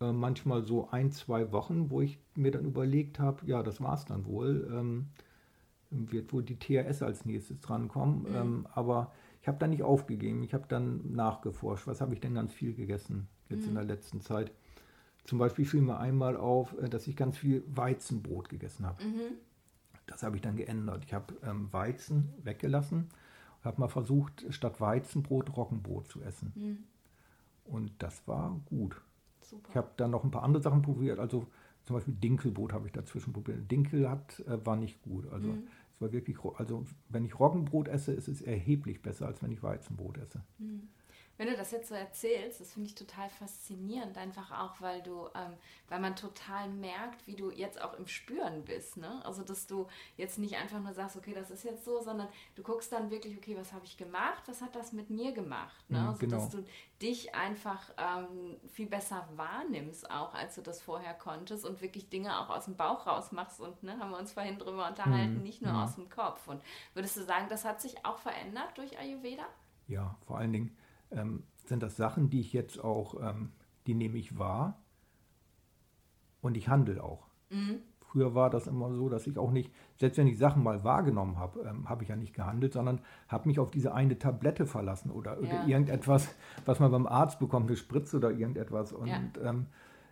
Äh, manchmal so ein, zwei Wochen, wo ich mir dann überlegt habe, ja, das war es dann wohl. Ähm, wird wohl die THS als nächstes drankommen. Mhm. Ähm, aber ich habe dann nicht aufgegeben. Ich habe dann nachgeforscht, was habe ich denn ganz viel gegessen jetzt Mhm. in der letzten Zeit. Zum Beispiel fiel mir einmal auf, äh, dass ich ganz viel Weizenbrot gegessen habe. Mhm. Das habe ich dann geändert. Ich habe ähm, Weizen weggelassen, habe mal versucht, statt Weizenbrot Roggenbrot zu essen. Mhm. Und das war gut. Super. Ich habe dann noch ein paar andere Sachen probiert. Also zum Beispiel Dinkelbrot habe ich dazwischen probiert. Dinkel hat, äh, war nicht gut. Also Mhm. War wirklich, also wenn ich Roggenbrot esse, ist es erheblich besser, als wenn ich Weizenbrot esse. Wenn du das jetzt so erzählst, das finde ich total faszinierend, einfach auch, weil du, ähm, weil man total merkt, wie du jetzt auch im Spüren bist, ne? Also dass du jetzt nicht einfach nur sagst, okay, das ist jetzt so, sondern du guckst dann wirklich, okay, was habe ich gemacht, was hat das mit mir gemacht, ne? Mhm, also genau. dass du dich einfach ähm, viel besser wahrnimmst auch, als du das vorher konntest und wirklich Dinge auch aus dem Bauch raus machst und, ne, haben wir uns vorhin drüber unterhalten, Mhm, nicht nur mhm. aus dem Kopf. Und würdest du sagen, das hat sich auch verändert durch Ayurveda? Ja, vor allen Dingen ähm, sind das Sachen, die ich jetzt auch, ähm, die nehme ich wahr und ich handle auch. Mhm. Früher war das immer so, dass ich auch nicht, selbst wenn ich Sachen mal wahrgenommen habe, ähm, habe ich ja nicht gehandelt, sondern habe mich auf diese eine Tablette verlassen oder, oder Ja. irgendetwas, was man beim Arzt bekommt, eine Spritze oder irgendetwas. Und Ja. ähm,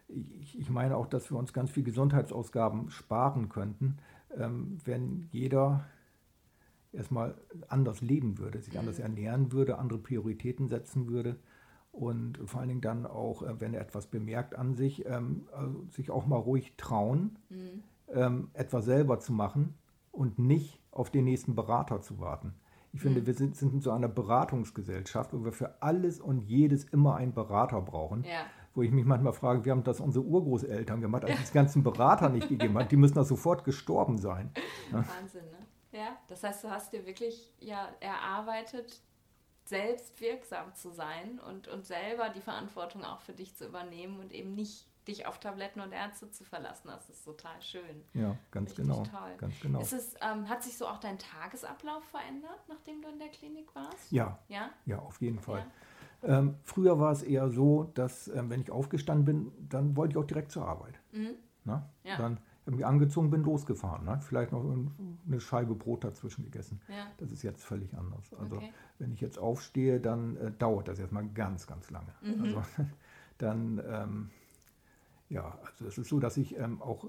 ich, ich meine auch, dass wir uns ganz viel Gesundheitsausgaben sparen könnten, ähm, wenn jeder erstmal anders leben würde, sich anders ernähren würde, andere Prioritäten setzen würde und vor allen Dingen dann auch, äh, wenn er etwas bemerkt an sich, ähm, also sich auch mal ruhig trauen, ähm, etwas selber zu machen und nicht auf den nächsten Berater zu warten. Ich finde, wir sind, sind in so einer Beratungsgesellschaft, wo wir für alles und jedes immer einen Berater brauchen. Ja. Wo ich mich manchmal frage, wie haben das unsere Urgroßeltern gemacht, als es die ganzen Berater nicht gegeben hat? Die müssen doch sofort gestorben sein. Wahnsinn, ne? Ja, das heißt, du hast dir wirklich ja erarbeitet, selbst wirksam zu sein und, und selber die Verantwortung auch für dich zu übernehmen und eben nicht dich auf Tabletten und Ärzte zu verlassen. Das ist total schön. Ja, ganz Richtig genau. toll. Ganz genau. Es, ähm, hat sich so auch dein Tagesablauf verändert, nachdem du in der Klinik warst? Ja, Ja? ja, auf jeden Fall. Ähm, früher war es eher so, dass ähm, wenn ich aufgestanden bin, dann wollte ich auch direkt zur Arbeit. Mhm. Ne? Ja. Dann mich angezogen, bin losgefahren. Ne? Vielleicht noch ein- eine Scheibe Brot dazwischen gegessen. Ja. Das ist jetzt völlig anders. Also Okay. wenn ich jetzt aufstehe, dann äh, dauert das erstmal ganz, ganz lange. Mhm. Also dann, ähm, ja, also es ist so, dass ich ähm, auch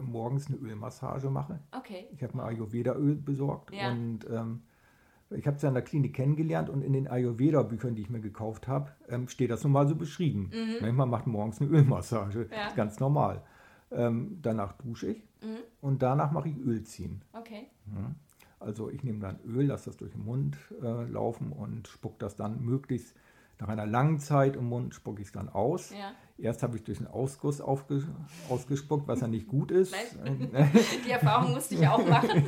morgens eine Ölmassage mache. Okay. Ich habe mir Ayurveda-Öl besorgt Ja. und ähm, ich habe es ja in der Klinik kennengelernt und in den Ayurveda-Büchern, die ich mir gekauft habe, ähm, steht das nun mal so beschrieben. Ne, Man macht morgens eine Ölmassage, Mhm. Ja. ganz normal. Ähm, danach dusche ich Mhm. und danach mache ich Öl ziehen. Okay. Also ich nehme dann Öl, lasse das durch den Mund äh, laufen und spuck das dann möglichst nach einer langen Zeit im Mund, spucke ich es dann aus. Ja. Erst habe ich durch den Ausguss aufge, ausgespuckt, was ja nicht gut ist. Die Erfahrung musste ich auch machen.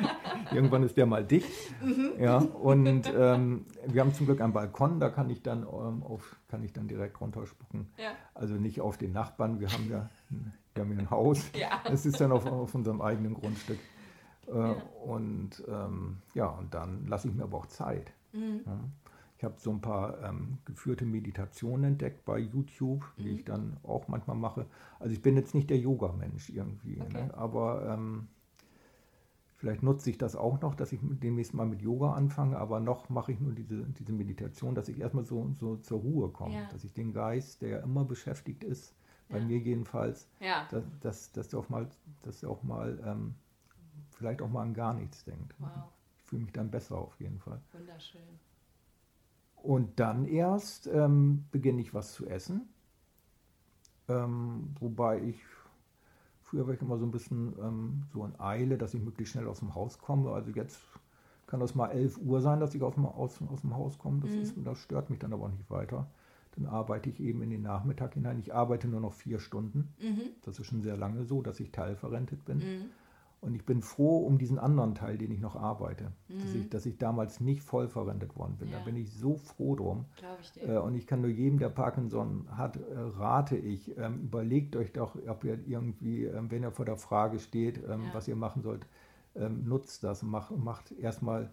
Irgendwann ist der mal dicht. Mhm. Ja, und ähm, wir haben zum Glück einen Balkon, da kann ich dann, ähm, auf, kann ich dann direkt runterspucken. Ja. Also nicht auf den Nachbarn, wir haben ja, wir haben ja ein Haus. Ja. Es ist dann auf, auf unserem eigenen Grundstück. Äh, ja. Und ähm, ja, und dann lasse ich mir aber auch Zeit. Mhm. Ja. Ich habe so ein paar ähm, geführte Meditationen entdeckt bei YouTube, die mhm. ich dann auch manchmal mache. Also ich bin jetzt nicht der Yoga-Mensch irgendwie, ne? okay. ne? aber ähm, vielleicht nutze ich das auch noch, dass ich demnächst mal mit Yoga anfange, aber noch mache ich nur diese, diese Meditation, dass ich erstmal so, so zur Ruhe komme, ja. dass ich den Geist, der ja immer beschäftigt ist, bei mir jedenfalls, ja. dass, dass, dass der auch mal, dass auch mal ähm, vielleicht auch mal an gar nichts denkt. Wow. Ich fühle mich dann besser auf jeden Fall. Wunderschön. Und dann erst ähm, beginne ich was zu essen. Ähm, wobei ich, früher war ich immer so ein bisschen ähm, so in Eile, dass ich möglichst schnell aus dem Haus komme. Also jetzt kann das mal 11 Uhr sein, dass ich aus dem, aus, aus dem Haus komme. Das, mhm. ist, das stört mich dann aber nicht weiter. Dann arbeite ich eben in den Nachmittag hinein. Ich arbeite nur noch vier Stunden. Mhm. Das ist schon sehr lange so, dass ich teilverrentet bin. Mhm. Und ich bin froh um diesen anderen Teil, den ich noch arbeite. Mhm. Dass, ich, dass, ich, damals nicht voll verrentet worden bin. Ja. Da bin ich so froh drum. Ich. Äh, und ich kann nur jedem, der Parkinson hat, äh, rate ich, ähm, überlegt euch doch, ob ihr irgendwie, ähm, wenn ihr vor der Frage steht, ähm, ja. was ihr machen sollt, nutzt das und macht, macht erstmal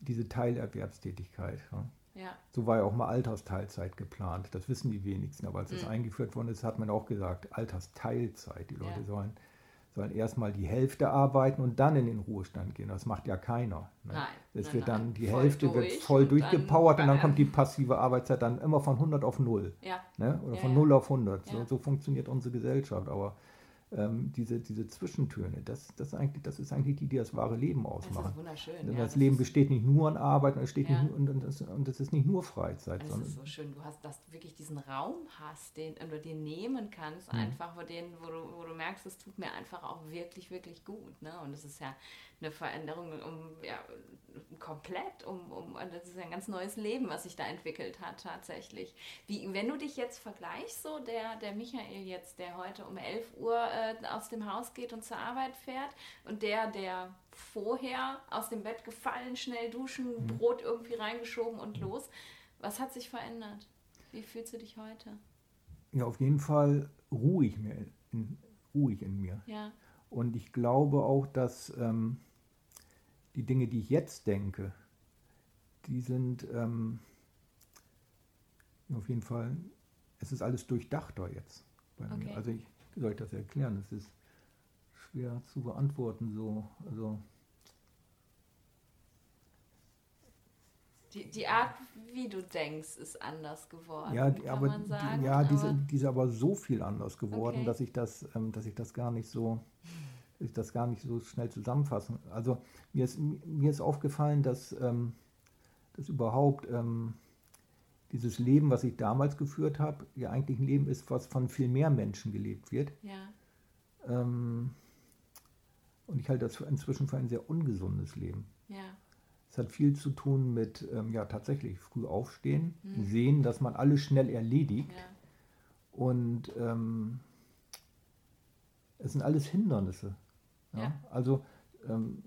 diese Teilerwerbstätigkeit. Ja. Ja. So war ja auch mal Altersteilzeit geplant. Das wissen die wenigsten. Aber als mhm. das eingeführt worden ist, hat man auch gesagt, Altersteilzeit. Die Leute sollen sollen erstmal die Hälfte arbeiten und dann in den Ruhestand gehen. Das macht ja keiner. Ne? Nein. Es wird dann, die voll Hälfte durch wird voll und durchgepowert dann, und dann kommt die passive Arbeitszeit dann immer von 100 auf 0. Ja. Ne? Oder ja, von 0 auf 100. So, so, funktioniert unsere Gesellschaft. Aber ähm, diese, diese Zwischentöne, das, das, eigentlich, das ist eigentlich die, die das wahre Leben ausmachen. Das ist wunderschön. Denn ja, das, das Leben besteht nicht nur an Arbeit und es steht ja. nicht, und, und, das, und das ist nicht nur Freizeit. Das ist so schön, du hast, dass du wirklich diesen Raum hast, den du dir nehmen kannst, mhm. einfach, wo, den, wo, du, wo du merkst, es tut mir einfach auch wirklich, wirklich gut. Ne? Und es ist ja eine Veränderung um ja, komplett, um, um das ist ein ganz neues Leben, was sich da entwickelt hat tatsächlich. Wie, wenn du dich jetzt vergleichst, so der, der Michael jetzt, der heute um 11 Uhr äh, aus dem Haus geht und zur Arbeit fährt und der, der vorher aus dem Bett gefallen, schnell duschen, mhm. Brot irgendwie reingeschoben und los. Was hat sich verändert? Wie fühlst du dich heute? Ja, auf jeden Fall ruhig, mehr in, ruhig in mir. Ja. Und ich glaube auch, dass ähm, die Dinge, die ich jetzt denke, die sind ähm, auf jeden Fall, es ist alles durchdachter jetzt bei okay. mir. Also ich wie soll ich das erklären? Es ist schwer zu beantworten so. Also die, die Art, wie du denkst, ist anders geworden. Ja, die, aber, sagen, ja, aber diese, diese aber so viel anders geworden, okay. dass ich das, ähm, dass ich das gar nicht so ich das gar nicht so schnell zusammenfassen. Also mir ist, mir ist aufgefallen, dass, ähm, dass überhaupt ähm, dieses Leben, was ich damals geführt habe, ja eigentlich ein Leben ist, was von viel mehr Menschen gelebt wird. Ja. Ähm, und ich halte das inzwischen für ein sehr ungesundes Leben. Ja. Es hat viel zu tun mit, ähm, ja, tatsächlich früh aufstehen, mhm. sehen, dass man alles schnell erledigt. Ja. Und ähm, es sind alles Hindernisse. Ja? ja. Also ähm,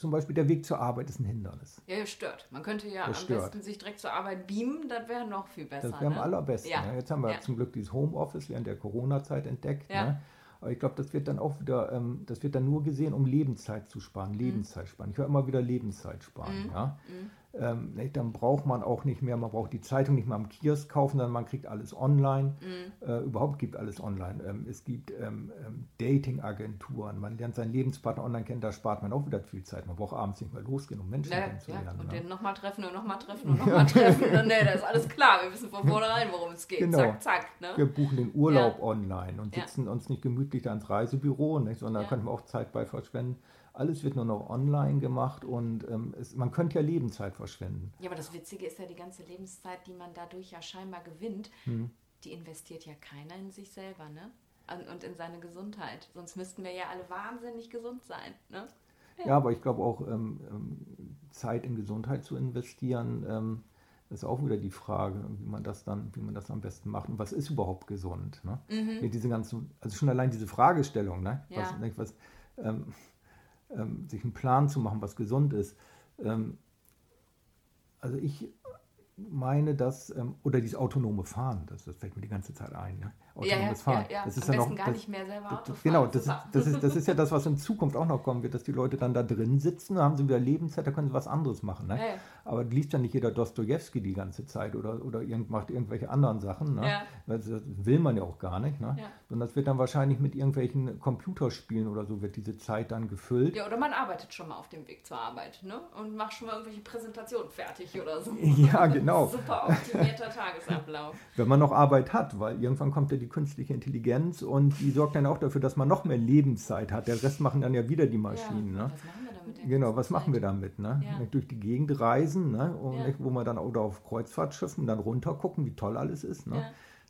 zum Beispiel der Weg zur Arbeit ist ein Hindernis. Ja, stört. Man könnte ja das am stört. besten sich direkt zur Arbeit beamen, das wäre noch viel besser. Das wäre ne? am allerbesten. Ja. Ja. Jetzt haben wir zum Glück dieses Homeoffice während der Corona-Zeit entdeckt. Ne? Aber ich glaube, das wird dann auch wieder, ähm, das wird dann nur gesehen, um Lebenszeit zu sparen, mhm. Lebenszeit sparen. Ich höre immer wieder Lebenszeit sparen. Mhm. Ja? Mhm. Ähm, dann braucht man auch nicht mehr, man braucht die Zeitung nicht mehr am Kiosk kaufen, sondern man kriegt alles online. Mhm. Äh, überhaupt gibt alles online. Ähm, es gibt ähm, ähm, Dating-Agenturen, man lernt seinen Lebenspartner online kennen, da spart man auch wieder viel Zeit. Man braucht abends nicht mehr losgehen, um Menschen ja, kennenzulernen. Ja. Und ja. den nochmal treffen und nochmal treffen und nochmal treffen. Und, nee, da ist alles klar, wir wissen von vornherein, worum es geht. Genau. Zack, zack. Ne? Wir buchen den Urlaub ja. online und sitzen uns nicht gemütlich da ins Reisebüro, nicht, sondern da könnten wir auch Zeit bei verschwenden. Alles wird nur noch online gemacht und ähm, es, man könnte ja Lebenszeit verschwenden. Ja, aber das Witzige ist ja, die ganze Lebenszeit, die man dadurch ja scheinbar gewinnt, hm. die investiert ja keiner in sich selber, ne? Und in seine Gesundheit. Sonst müssten wir ja alle wahnsinnig gesund sein, ne? Ja, ja aber ich glaube auch, ähm, ähm, Zeit in Gesundheit zu investieren, ähm, ist auch wieder die Frage, wie man das dann, wie man das am besten macht und was ist überhaupt gesund. Ne? Mhm. Diese ganzen, also schon allein diese Fragestellung, ne? Ja. was, was, ähm, ähm, sich einen Plan zu machen, was gesund ist. Ähm, also ich meine, dass, ähm, oder dieses autonome Fahren, das, das fällt mir die ganze Zeit ein. Ne? Ja, Autonomes ja, Fahren. ja. Das ist Am ja noch, gar das, nicht mehr selber Auto. Genau, das ist, das, ist, das ist ja das, was in Zukunft auch noch kommen wird, dass die Leute dann da drin sitzen, da haben sie wieder Lebenszeit, da können sie was anderes machen. Ne? Aber liest ja nicht jeder Dostojewski die ganze Zeit oder, oder irgend, macht irgendwelche anderen Sachen. Ne? Das, will man ja auch gar nicht. Ne? Sondern das wird dann wahrscheinlich mit irgendwelchen Computerspielen oder so wird diese Zeit dann gefüllt. Ja, oder man arbeitet schon mal auf dem Weg zur Arbeit, ne? Und macht schon mal irgendwelche Präsentationen fertig oder so. Ja, genau. Super optimierter Tagesablauf. Wenn man noch Arbeit hat, weil irgendwann kommt ja die künstliche Intelligenz und die sorgt dann auch dafür, dass man noch mehr Lebenszeit hat. Der Rest machen dann ja wieder die Maschinen. Ja. Ne? Genau, was machen wir damit? Ne? Ja. Durch die Gegend reisen, ne? und, Ja. wo man dann oder auf Kreuzfahrtschiffen dann runter gucken, wie toll alles ist. Ne?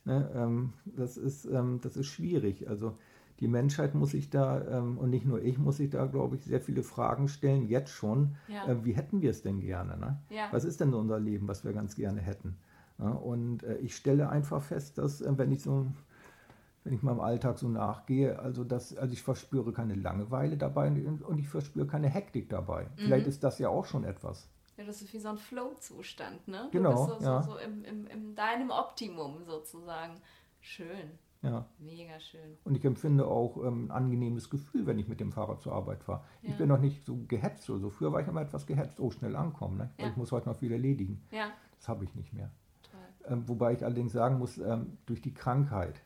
Ne? Ähm, das, ist ähm, das ist schwierig. Also die Menschheit muss sich da, ähm, und nicht nur ich, muss sich da, glaube ich, sehr viele Fragen stellen, jetzt schon. Äh, wie hätten wir es denn gerne? Ne? Was ist denn unser Leben, was wir ganz gerne hätten? Ja, und äh, ich stelle einfach fest, dass äh, wenn ich so wenn ich meinem Alltag so nachgehe, also das, also ich verspüre keine Langeweile dabei und ich verspüre keine Hektik dabei. Mhm. Vielleicht ist das ja auch schon etwas. Ja, das ist wie so ein Flow-Zustand, ne? Genau, Du bist so, ja. so, so im, im, in deinem Optimum sozusagen. Schön, Ja. mega schön. Und ich empfinde auch ähm, ein angenehmes Gefühl, wenn ich mit dem Fahrrad zur Arbeit fahre. Ja. Ich bin noch nicht so gehetzt oder so. Früher war ich immer etwas gehetzt, oh, schnell ankommen, ne? weil Ja. ich muss heute noch viel erledigen. Ja, Das habe ich nicht mehr. Ähm, wobei ich allerdings sagen muss, ähm, durch die Krankheit,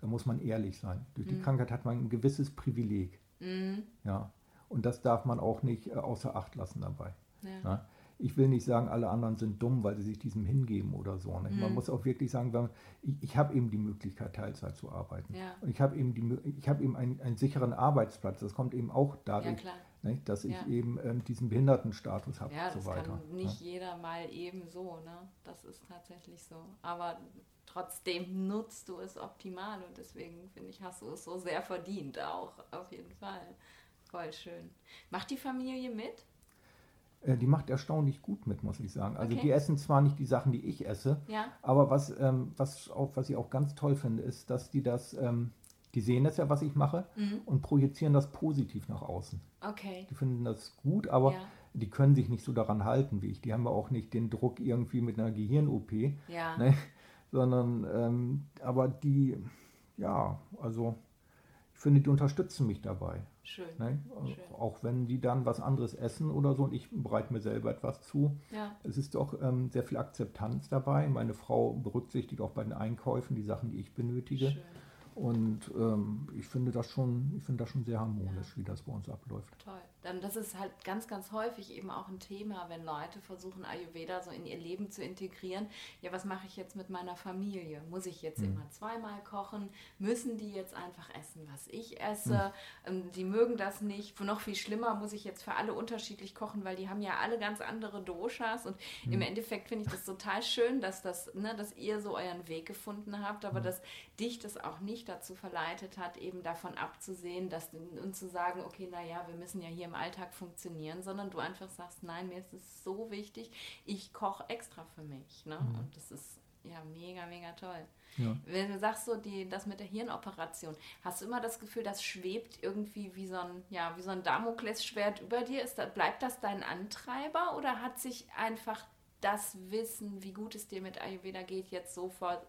da muss man ehrlich sein, durch die Krankheit hat man ein gewisses Privileg. Mhm. Ja. Und das darf man auch nicht äh, außer Acht lassen dabei. Ja. Ne? Ich will nicht sagen, alle anderen sind dumm, weil sie sich diesem hingeben oder so. Mhm. Man muss auch wirklich sagen, wenn, ich, ich habe eben die Möglichkeit, Teilzeit zu arbeiten. Ja. Und ich habe eben, die, ich habe eben einen, einen sicheren Arbeitsplatz. Das kommt eben auch ja, dadurch. Ne, dass ich Ja. eben ähm, diesen Behindertenstatus habe Ja, und das so weiter. kann nicht ne? jeder mal eben so, ne? Das ist tatsächlich so. Aber trotzdem nutzt du es optimal und deswegen finde ich, hast du es so sehr verdient auch, auf jeden Fall. Voll schön. Macht die Familie mit? Äh, die macht erstaunlich gut mit, muss ich sagen. Also Okay. die essen zwar nicht die Sachen, die ich esse, Ja. aber was, ähm, was, auch, was ich auch ganz toll finde, ist, dass die das, ähm, die sehen das ja, was ich mache, Mhm. und projizieren das positiv nach außen. Okay. Die finden das gut, aber Ja. die können sich nicht so daran halten wie ich. Die haben ja auch nicht den Druck irgendwie mit einer Gehirn-OP, Ja. ne? sondern, ähm, aber die, ja, also ich finde, die unterstützen mich dabei. Schön. Ne? Schön. Auch wenn die dann was anderes essen oder so und ich bereite mir selber etwas zu. Ja. Es ist doch ähm, sehr viel Akzeptanz dabei. Meine Frau berücksichtigt auch bei den Einkäufen die Sachen, die ich benötige. Schön. Und ähm, ich finde das schon, ich finde das schon sehr harmonisch, wie das bei uns abläuft. Toll. Dann das ist halt ganz, ganz häufig eben auch ein Thema, wenn Leute versuchen, Ayurveda so in ihr Leben zu integrieren. Ja, was mache ich jetzt mit meiner Familie? Muss ich jetzt immer zweimal kochen? Müssen die jetzt einfach essen, was ich esse? Ähm, Die mögen das nicht. Noch viel schlimmer, muss ich jetzt für alle unterschiedlich kochen, weil die haben ja alle ganz andere Doshas. Und im Endeffekt finde ich das total schön, dass, das, ne, dass ihr so euren Weg gefunden habt, aber dass dich das auch nicht dazu verleitet hat, eben davon abzusehen, dass und zu sagen, okay, naja, wir müssen ja hier im Alltag funktionieren, sondern du einfach sagst, nein, mir ist es so wichtig, ich koche extra für mich. Ne? Und das ist ja mega, mega toll. Ja. Wenn du sagst so, die, das mit der Hirnoperation, hast du immer das Gefühl, das schwebt irgendwie wie so ein, ja, wie so ein Damoklesschwert über dir? Ist da, bleibt das dein Antreiber oder hat sich einfach das Wissen, wie gut es dir mit Ayurveda geht, jetzt sofort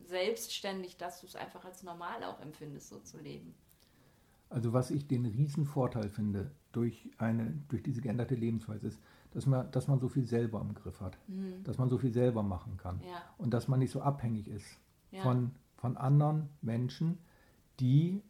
selbstständig, dass du es einfach als normal auch empfindest, so zu leben? Also was ich den Riesenvorteil finde durch, eine, durch diese geänderte Lebensweise ist, dass man, dass man so viel selber im Griff hat, dass man so viel selber machen kann Mhm. Ja. und dass man nicht so abhängig ist Ja. von, von anderen Menschen, die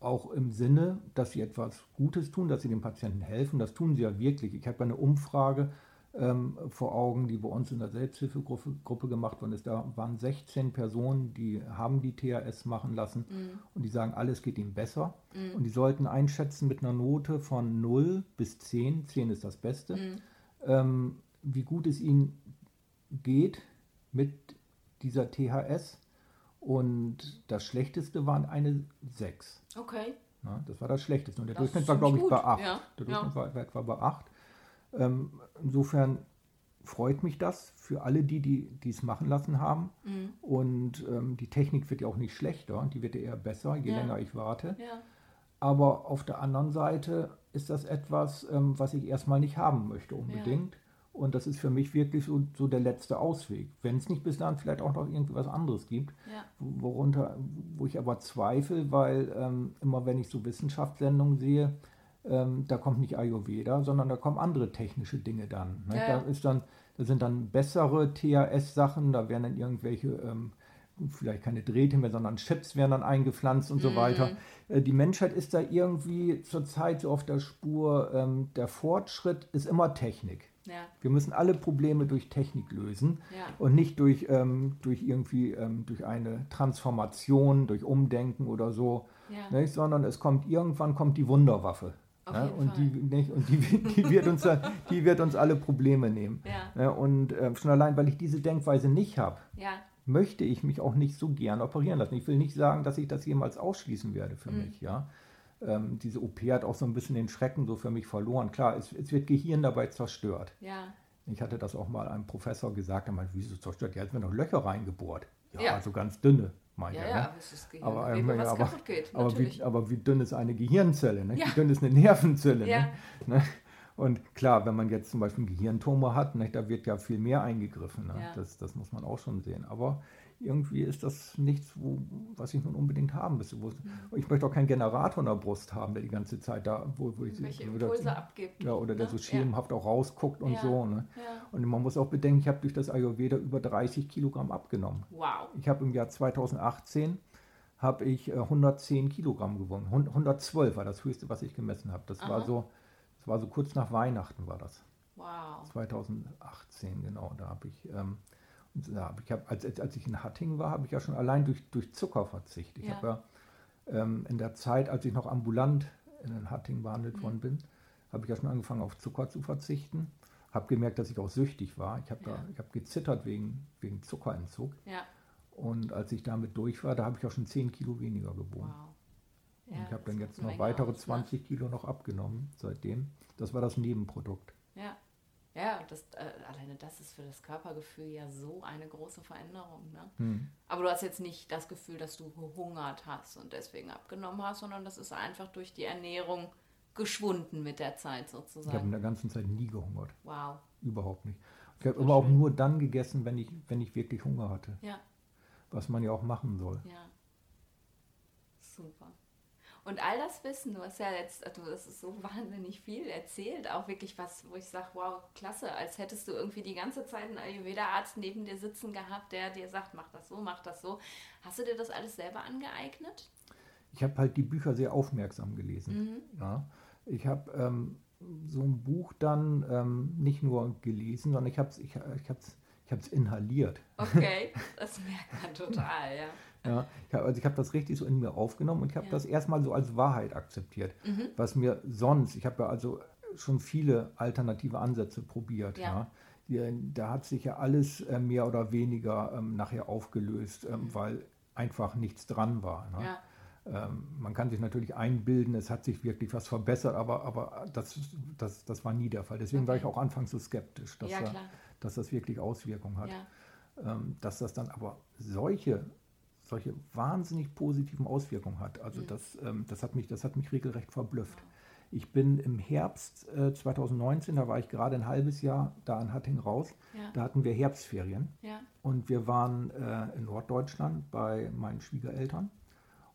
auch im Sinne, dass sie etwas Gutes tun, dass sie dem Patienten helfen, das tun sie ja wirklich. Ich habe eine Umfrage ähm, vor Augen, die bei uns in der Selbsthilfegruppe Gruppe gemacht worden ist. Da waren 16 Personen, die haben die THS machen lassen und die sagen, alles geht ihnen besser. Und die sollten einschätzen mit einer Note von 0 bis 10, 10 ist das Beste, ähm, wie gut es ihnen geht mit dieser THS. Und das Schlechteste waren eine 6. Okay. Ja, das war das Schlechteste. Und der Das Durchschnitt war, glaube ich, ziemlich bei gut, 8. ja. Der Durchschnitt Ja. war, war etwa bei 8. Ähm, insofern freut mich das für alle die, die es machen lassen haben. Mhm. Und ähm, die Technik wird ja auch nicht schlechter, die wird ja eher besser, je ja. länger ich warte. Ja. Aber auf der anderen Seite ist das etwas, ähm, was ich erstmal nicht haben möchte unbedingt. Ja. Und das ist für mich wirklich so, so der letzte Ausweg. Wenn es nicht bis dahin vielleicht auch noch irgendwie was anderes gibt, worunter, wo ich aber zweifle, weil ähm, immer wenn ich so Wissenschaftssendungen sehe, ähm, da kommt nicht Ayurveda, sondern da kommen andere technische Dinge dann. Ne? Ja. Da, ist dann da sind dann bessere THS-Sachen, da werden dann irgendwelche, ähm, vielleicht keine Drähte mehr, sondern Chips werden dann eingepflanzt und mhm. so weiter. Äh, die Menschheit ist da irgendwie zurzeit so auf der Spur, ähm, der Fortschritt ist immer Technik. Ja. Wir müssen alle Probleme durch Technik lösen ja. und nicht durch, ähm, durch irgendwie ähm, durch eine Transformation, durch Umdenken oder so, ja. nicht? sondern es kommt irgendwann kommt die Wunderwaffe. Ja, und die, nicht, und die, die, wird uns, die wird uns alle Probleme nehmen. Ja. Ja, und äh, schon allein, weil ich diese Denkweise nicht habe, möchte ich mich auch nicht so gern operieren lassen. Ich will nicht sagen, dass ich das jemals ausschließen werde für mhm. mich. Ja? Ähm, diese OP hat auch so ein bisschen den Schrecken so für mich verloren. Klar, es, es wird Gehirn dabei zerstört. Ich hatte das auch mal einem Professor gesagt, er meinte, wieso zerstört? Ja, jetzt werden noch Löcher reingebohrt. Ja, also ganz dünne meint ja. Ja, ne? es ist aber, Gewebe, was aber, geht, aber, wie, aber wie dünn ist eine Gehirnzelle? Ne? Ja. Wie dünn ist eine Nervenzelle? Ja. Ne? Und klar, wenn man jetzt zum Beispiel einen Gehirntumor hat, ne, da wird ja viel mehr eingegriffen. Ne? Ja. Das, das muss man auch schon sehen. Aber irgendwie ist das nichts, wo, was ich nun unbedingt haben müsste. Mhm. Ich möchte auch keinen Generator in der Brust haben, der die ganze Zeit da, wo, wo ich Welche Impulse oder, abgibt. Ja, oder der ne? so schemenhaft ja. auch rausguckt und ja. so. Ne? Und man muss auch bedenken, ich habe durch das Ayurveda über 30 Kilogramm abgenommen. Wow. Ich habe im Jahr 2018 habe ich 110 äh, Kilogramm gewonnen. 112 war das höchste, was ich gemessen habe. Das war so, das war so kurz nach Weihnachten war das. Wow. 2018, genau. Da habe ich ähm, ja, ich hab, als, als ich in Hattingen war, habe ich ja schon allein durch, durch Zucker verzichtet. Ich ja. habe ja ähm, in der Zeit, als ich noch ambulant in Hattingen behandelt mhm. worden bin, habe ich ja schon angefangen auf Zucker zu verzichten. Habe gemerkt, dass ich auch süchtig war. Ich habe ja. hab gezittert wegen, wegen Zuckerentzug. Ja. Und als ich damit durch war, da habe ich auch schon 10 Kilo weniger gewogen. Wow. Ja, und ich habe dann jetzt noch weitere aus, 20 ne? Kilo noch abgenommen seitdem. Das war das Nebenprodukt. Das, äh, alleine das ist für das Körpergefühl ja so eine große Veränderung. Ne? Hm. Aber du hast jetzt nicht das Gefühl, dass du gehungert hast und deswegen abgenommen hast, sondern das ist einfach durch die Ernährung geschwunden mit der Zeit sozusagen. Ich habe in der ganzen Zeit nie gehungert. Wow. Überhaupt nicht. Ich habe aber auch nur dann gegessen, wenn ich, wenn ich wirklich Hunger hatte. Ja. Was man ja auch machen soll. Ja. Super. Und all das Wissen, du hast ja jetzt, du das ist so wahnsinnig viel erzählt, auch wirklich was, wo ich sage, wow, klasse, als hättest du irgendwie die ganze Zeit einen Ayurveda-Arzt neben dir sitzen gehabt, der dir sagt, mach das so, mach das so. Hast du dir das alles selber angeeignet? Ich habe halt die Bücher sehr aufmerksam gelesen. Mhm. Ja. Ich habe ähm, so ein Buch dann ähm, nicht nur gelesen, sondern ich habe es ich, ich ich hab's inhaliert. Okay, das merkt man total, ja. Ja, also ich habe das richtig so in mir aufgenommen und ich habe ja. das erstmal so als Wahrheit akzeptiert. Mhm. Was mir sonst, ich habe ja also schon viele alternative Ansätze probiert. Ja. ja. da hat sich ja alles äh, mehr oder weniger ähm, nachher aufgelöst, ähm, mhm. weil einfach nichts dran war. Ne? Ja. Ähm, man kann sich natürlich einbilden, es hat sich wirklich was verbessert, aber, aber das, das, das war nie der Fall. Deswegen okay. war ich auch anfangs so skeptisch, dass, ja, dass das wirklich Auswirkungen hat. Ähm, dass das dann aber solche solche wahnsinnig positiven Auswirkungen hat. Also mhm. das, ähm, das, hat mich, das hat mich regelrecht verblüfft. Ich bin im Herbst äh, 2019, da war ich gerade ein halbes Jahr da in Hatting raus, ja. da hatten wir Herbstferien ja. und wir waren äh, in Norddeutschland bei meinen Schwiegereltern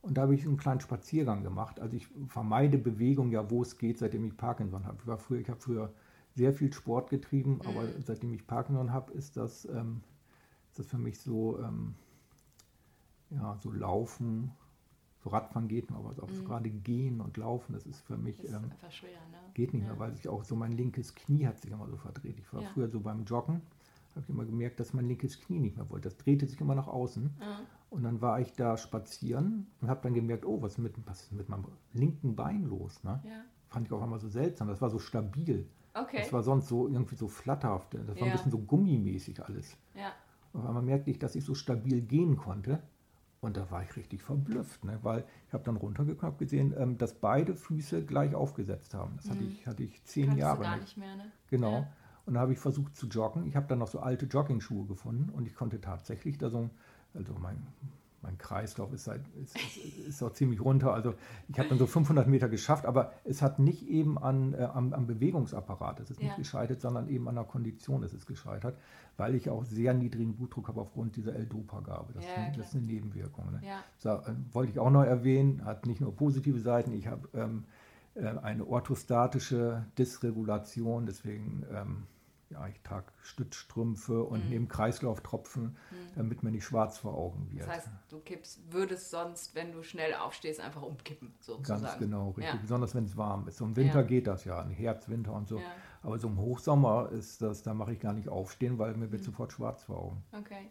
und da habe ich einen kleinen Spaziergang gemacht. Also ich vermeide Bewegung ja, wo es geht, seitdem ich Parkinson habe. Ich, war früher, ich habe früher sehr viel Sport getrieben, mhm. aber seitdem ich Parkinson habe, ist das, ähm, ist das für mich so ähm, ja, so Laufen, so Radfahren geht noch, aber auch mhm. so gerade Gehen und Laufen, das ist für mich, ist ähm, schwer, ne? geht nicht ja. mehr, weil sich auch so mein linkes Knie hat sich immer so verdreht. Ich war ja. früher so beim Joggen, habe ich immer gemerkt, dass mein linkes Knie nicht mehr wollte. Das drehte sich immer nach außen. Ja. Und dann war ich da spazieren und habe dann gemerkt, oh, was ist mit, was ist mit meinem linken Bein los? Ne? Fand ich auch immer so seltsam. Das war so stabil. Okay. Das war sonst so irgendwie so flatterhaft. Das war ein bisschen so gummimäßig alles. Ja. Auf einmal merkte ich, dass ich so stabil gehen konnte. Und da war ich richtig verblüfft, ne? weil ich habe dann runtergeguckt gesehen, ähm, dass beide Füße gleich aufgesetzt haben. Das hatte, mhm. ich, hatte ich zehn Kannst Jahre. Du gar nicht mehr, ne? Genau. Ja. Und da habe ich versucht zu joggen. Ich habe dann noch so alte Jogging-Schuhe gefunden und ich konnte tatsächlich da so, also mein, mein Kreislauf ist, halt, ist, ist, ist auch ziemlich runter. Also ich habe dann so 500 Meter geschafft, aber es hat nicht eben an, äh, am, am, Bewegungsapparat, es ist ja. nicht gescheitert, sondern eben an der Kondition ist es gescheitert, weil ich auch sehr niedrigen Blutdruck habe aufgrund dieser L-Dopa-Gabe. Das, ja, das, ist eine Nebenwirkung. Ne? Ja. So, äh, wollte ich auch noch erwähnen, hat nicht nur positive Seiten. Ich habe ähm, äh, eine orthostatische Dysregulation, deswegen ähm, ja, ich trage Stützstrümpfe und mhm. nehme Kreislauftropfen, mhm. damit mir nicht schwarz vor Augen wird. Das heißt, du kippst, würdest sonst, wenn du schnell aufstehst, einfach umkippen, sozusagen. Ganz genau, richtig. Ja. Besonders wenn es warm ist. So im Winter ja. geht das ja, im Herbst, Winter und so. Ja. Aber so im Hochsommer ist das, da mache ich gar nicht aufstehen, weil mir wird mhm. sofort schwarz vor Augen. Okay.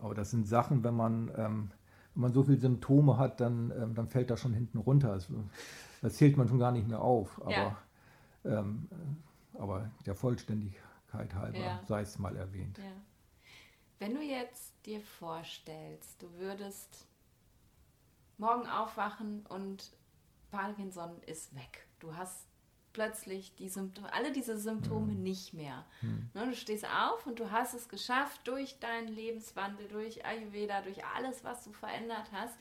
Aber das sind Sachen, wenn man, ähm, wenn man so viele Symptome hat, dann, ähm, dann fällt das schon hinten runter. Das, das zählt man schon gar nicht mehr auf. Aber ähm, aber der Vollständigkeit halber ja. sei es mal erwähnt. Ja. Wenn du jetzt dir vorstellst, du würdest morgen aufwachen und Parkinson ist weg. Du hast plötzlich die Symptome, alle diese Symptome mhm. nicht mehr. Mhm. Du stehst auf und du hast es geschafft, durch deinen Lebenswandel, durch Ayurveda, durch alles, was du verändert hast,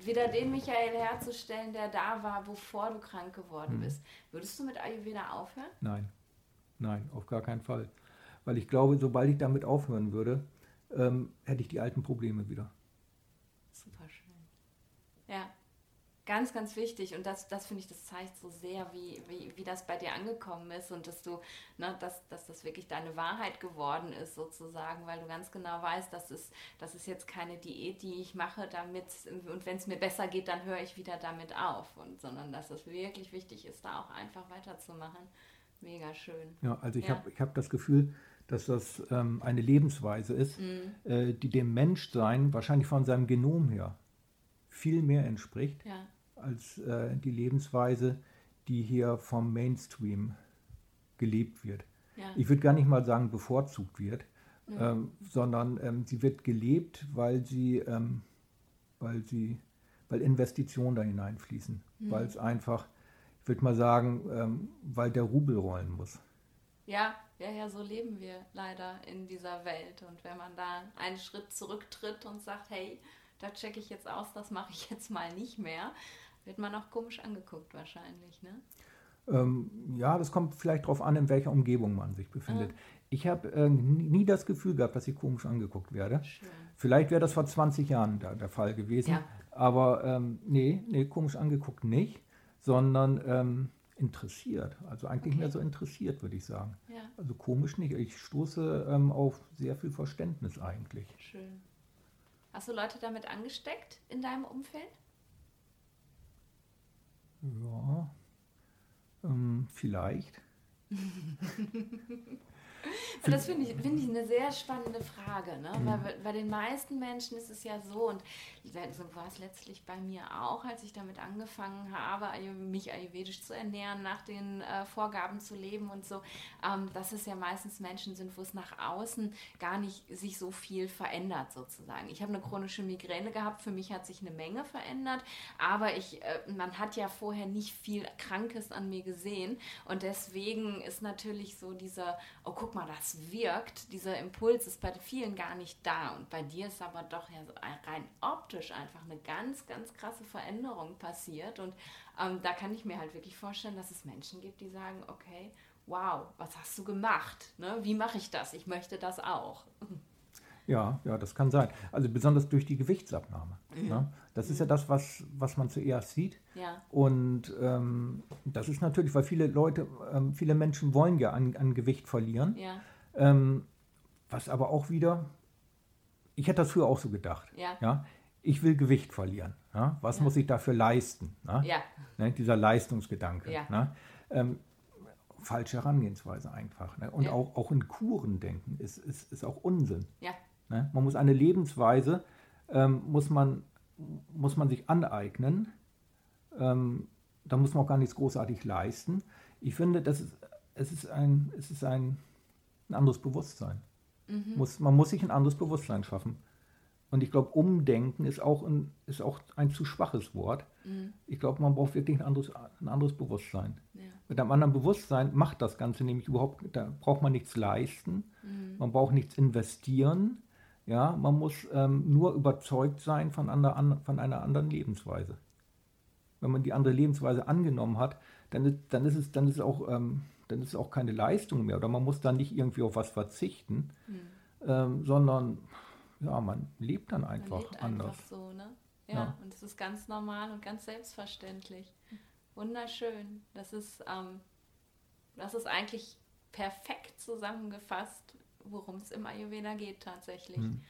wieder den Michael herzustellen, der da war, bevor du krank geworden mhm. bist. Würdest du mit Ayurveda aufhören? Nein, nein, auf gar keinen Fall. Weil ich glaube, sobald ich damit aufhören würde, ähm, hätte ich die alten Probleme wieder. Super schön. Ja, Ganz, ganz wichtig und das, das finde ich, das zeigt so sehr, wie, wie, wie das bei dir angekommen ist und dass du, ne, dass, dass das wirklich deine Wahrheit geworden ist sozusagen, weil du ganz genau weißt, dass es, das ist jetzt keine Diät, die ich mache, damit, und wenn es mir besser geht, dann höre ich wieder damit auf, und, sondern dass es wirklich wichtig ist, da auch einfach weiterzumachen. Mega schön. Ja, also ich ja. habe hab das Gefühl, dass das ähm, eine Lebensweise ist, mhm. äh, die dem Menschsein wahrscheinlich von seinem Genom her viel mehr entspricht. Ja als äh, die Lebensweise, die hier vom Mainstream gelebt wird. Ja. Ich würde gar nicht mal sagen bevorzugt wird, ja. ähm, sondern ähm, sie wird gelebt, weil sie, ähm, weil sie, weil Investitionen da hineinfließen, mhm. weil es einfach, würde mal sagen, ähm, weil der Rubel rollen muss. Ja, ja, ja, so leben wir leider in dieser Welt. Und wenn man da einen Schritt zurücktritt und sagt, hey, da checke ich jetzt aus, das mache ich jetzt mal nicht mehr, wird man auch komisch angeguckt wahrscheinlich, ne? Ähm, ja, das kommt vielleicht darauf an, in welcher Umgebung man sich befindet. Ah. Ich habe äh, nie das Gefühl gehabt, dass ich komisch angeguckt werde. Schön. Vielleicht wäre das vor 20 Jahren da, der Fall gewesen. Ja. Aber ähm, nee, nee, komisch angeguckt nicht, sondern ähm, interessiert. Also eigentlich okay. mehr so interessiert, würde ich sagen. Ja. Also komisch nicht. Ich stoße ähm, auf sehr viel Verständnis eigentlich. Schön. Hast du Leute damit angesteckt in deinem Umfeld? Ja, ähm, vielleicht. das finde ich, find ich eine sehr spannende Frage, ne? Mhm. weil bei den meisten Menschen ist es ja so, und so war es letztlich bei mir auch, als ich damit angefangen habe, mich ayurvedisch zu ernähren, nach den äh, Vorgaben zu leben und so, ähm, dass es ja meistens Menschen sind, wo es nach außen gar nicht sich so viel verändert sozusagen. Ich habe eine chronische Migräne gehabt, für mich hat sich eine Menge verändert, aber ich, äh, man hat ja vorher nicht viel Krankes an mir gesehen und deswegen ist natürlich so dieser, oh guck mal, das wirkt, dieser Impuls ist bei vielen gar nicht da und bei dir ist aber doch ja rein optisch einfach eine ganz, ganz krasse Veränderung passiert und ähm, da kann ich mir halt wirklich vorstellen, dass es Menschen gibt, die sagen, okay, wow, was hast du gemacht? Ne? Wie mache ich das? Ich möchte das auch. Ja, ja, das kann sein. Also besonders durch die Gewichtsabnahme. Mhm. Ne? Das ist ja das, was, was man zuerst sieht. Ja. Und ähm, das ist natürlich, weil viele Leute, ähm, viele Menschen wollen ja an, an Gewicht verlieren. Ja. Ähm, was aber auch wieder, ich hätte das früher auch so gedacht. Ja. ja? Ich will Gewicht verlieren. Ja? Was muss ich dafür leisten? Ne? Ja. Ne? Dieser Leistungsgedanke. Ja. Ne? Ähm, falsche Herangehensweise einfach. Ne? Und ja. auch, auch in Kuren denken ist, ist, ist auch Unsinn. Ja. Ne? Man muss eine Lebensweise, ähm, muss, man, muss man sich aneignen. Ähm, da muss man auch gar nichts großartig leisten. Ich finde, das ist, es ist ein, es ist ein, ein anderes Bewusstsein. Mhm. Muss, man muss sich ein anderes Bewusstsein schaffen. Und ich glaube, Umdenken ist auch ein, ist auch ein zu schwaches Wort. Mhm. Ich glaube, man braucht wirklich ein anderes, ein anderes Bewusstsein. Ja. Mit einem anderen Bewusstsein macht das Ganze nämlich überhaupt, da braucht man nichts leisten, mhm. man braucht nichts investieren, ja, man muss ähm, nur überzeugt sein von, ander, von einer anderen Lebensweise. Wenn man die andere Lebensweise angenommen hat, dann ist, dann ist, es, dann ist, es, auch, ähm, dann ist es auch keine Leistung mehr oder man muss dann nicht irgendwie auf was verzichten, mhm. ähm, sondern ja, man lebt dann einfach lebt anders. Einfach so, ne? ja, ja, und es ist ganz normal und ganz selbstverständlich. Wunderschön. Das ist, ähm, das ist eigentlich perfekt zusammengefasst, worum es im Ayurveda geht tatsächlich. Mhm.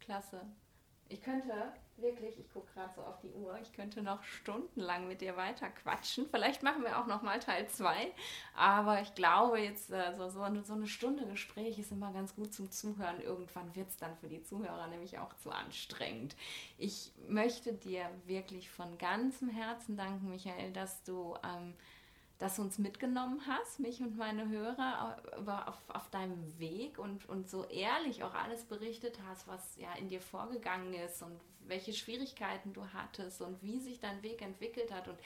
Klasse. Ich könnte wirklich, ich gucke gerade so auf die Uhr, ich könnte noch stundenlang mit dir weiter quatschen. Vielleicht machen wir auch noch mal Teil 2. Aber ich glaube, jetzt äh, so, eine, so eine Stunde Gespräch ist immer ganz gut zum Zuhören. Irgendwann wird es dann für die Zuhörer nämlich auch zu anstrengend. Ich möchte dir wirklich von ganzem Herzen danken, Michael, dass du ähm, dass uns mitgenommen hast, mich und meine Hörer, auf, auf deinem Weg und, und so ehrlich auch alles berichtet hast, was ja in dir vorgegangen ist und welche Schwierigkeiten du hattest und wie sich dein Weg entwickelt hat. Und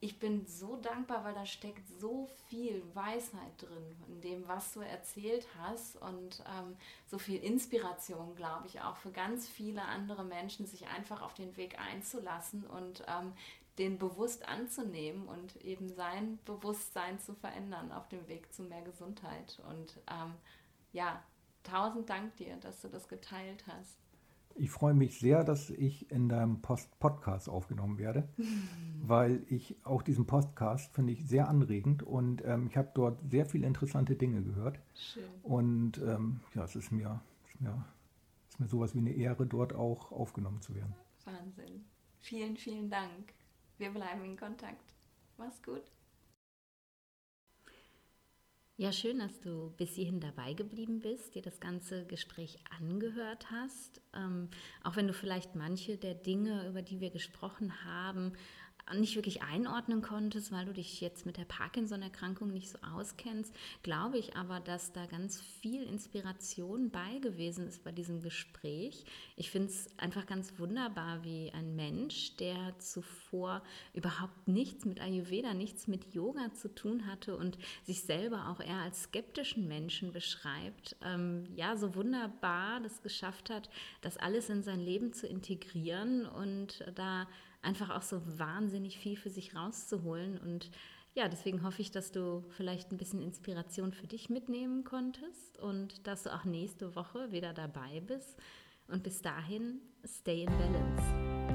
ich bin so dankbar, weil da steckt so viel Weisheit drin in dem, was du erzählt hast und ähm, so viel Inspiration, glaube ich, auch für ganz viele andere Menschen, sich einfach auf den Weg einzulassen und ähm, den bewusst anzunehmen und eben sein Bewusstsein zu verändern auf dem Weg zu mehr Gesundheit. Und ähm, ja, tausend Dank dir, dass du das geteilt hast. Ich freue mich sehr, dass ich in deinem Post Podcast aufgenommen werde, weil ich auch diesen Podcast finde ich sehr anregend und ähm, ich habe dort sehr viele interessante Dinge gehört. Schön. Und ähm, ja, es ist mir, ist mir, ist mir sowas wie eine Ehre, dort auch aufgenommen zu werden. Wahnsinn. Vielen, vielen Dank. Wir bleiben in Kontakt. Mach's gut. Ja, schön, dass du bis hierhin dabei geblieben bist, dir das ganze Gespräch angehört hast. Ähm, auch wenn du vielleicht manche der Dinge, über die wir gesprochen haben, nicht wirklich einordnen konntest, weil du dich jetzt mit der Parkinson-Erkrankung nicht so auskennst, glaube ich aber, dass da ganz viel Inspiration bei gewesen ist bei diesem Gespräch. Ich finde es einfach ganz wunderbar, wie ein Mensch, der zuvor überhaupt nichts mit Ayurveda, nichts mit Yoga zu tun hatte und sich selber auch eher als skeptischen Menschen beschreibt, ähm, ja, so wunderbar das geschafft hat, das alles in sein Leben zu integrieren und da einfach auch so wahnsinnig viel für sich rauszuholen. Und ja, deswegen hoffe ich, dass du vielleicht ein bisschen Inspiration für dich mitnehmen konntest und dass du auch nächste Woche wieder dabei bist. Und bis dahin, stay in balance.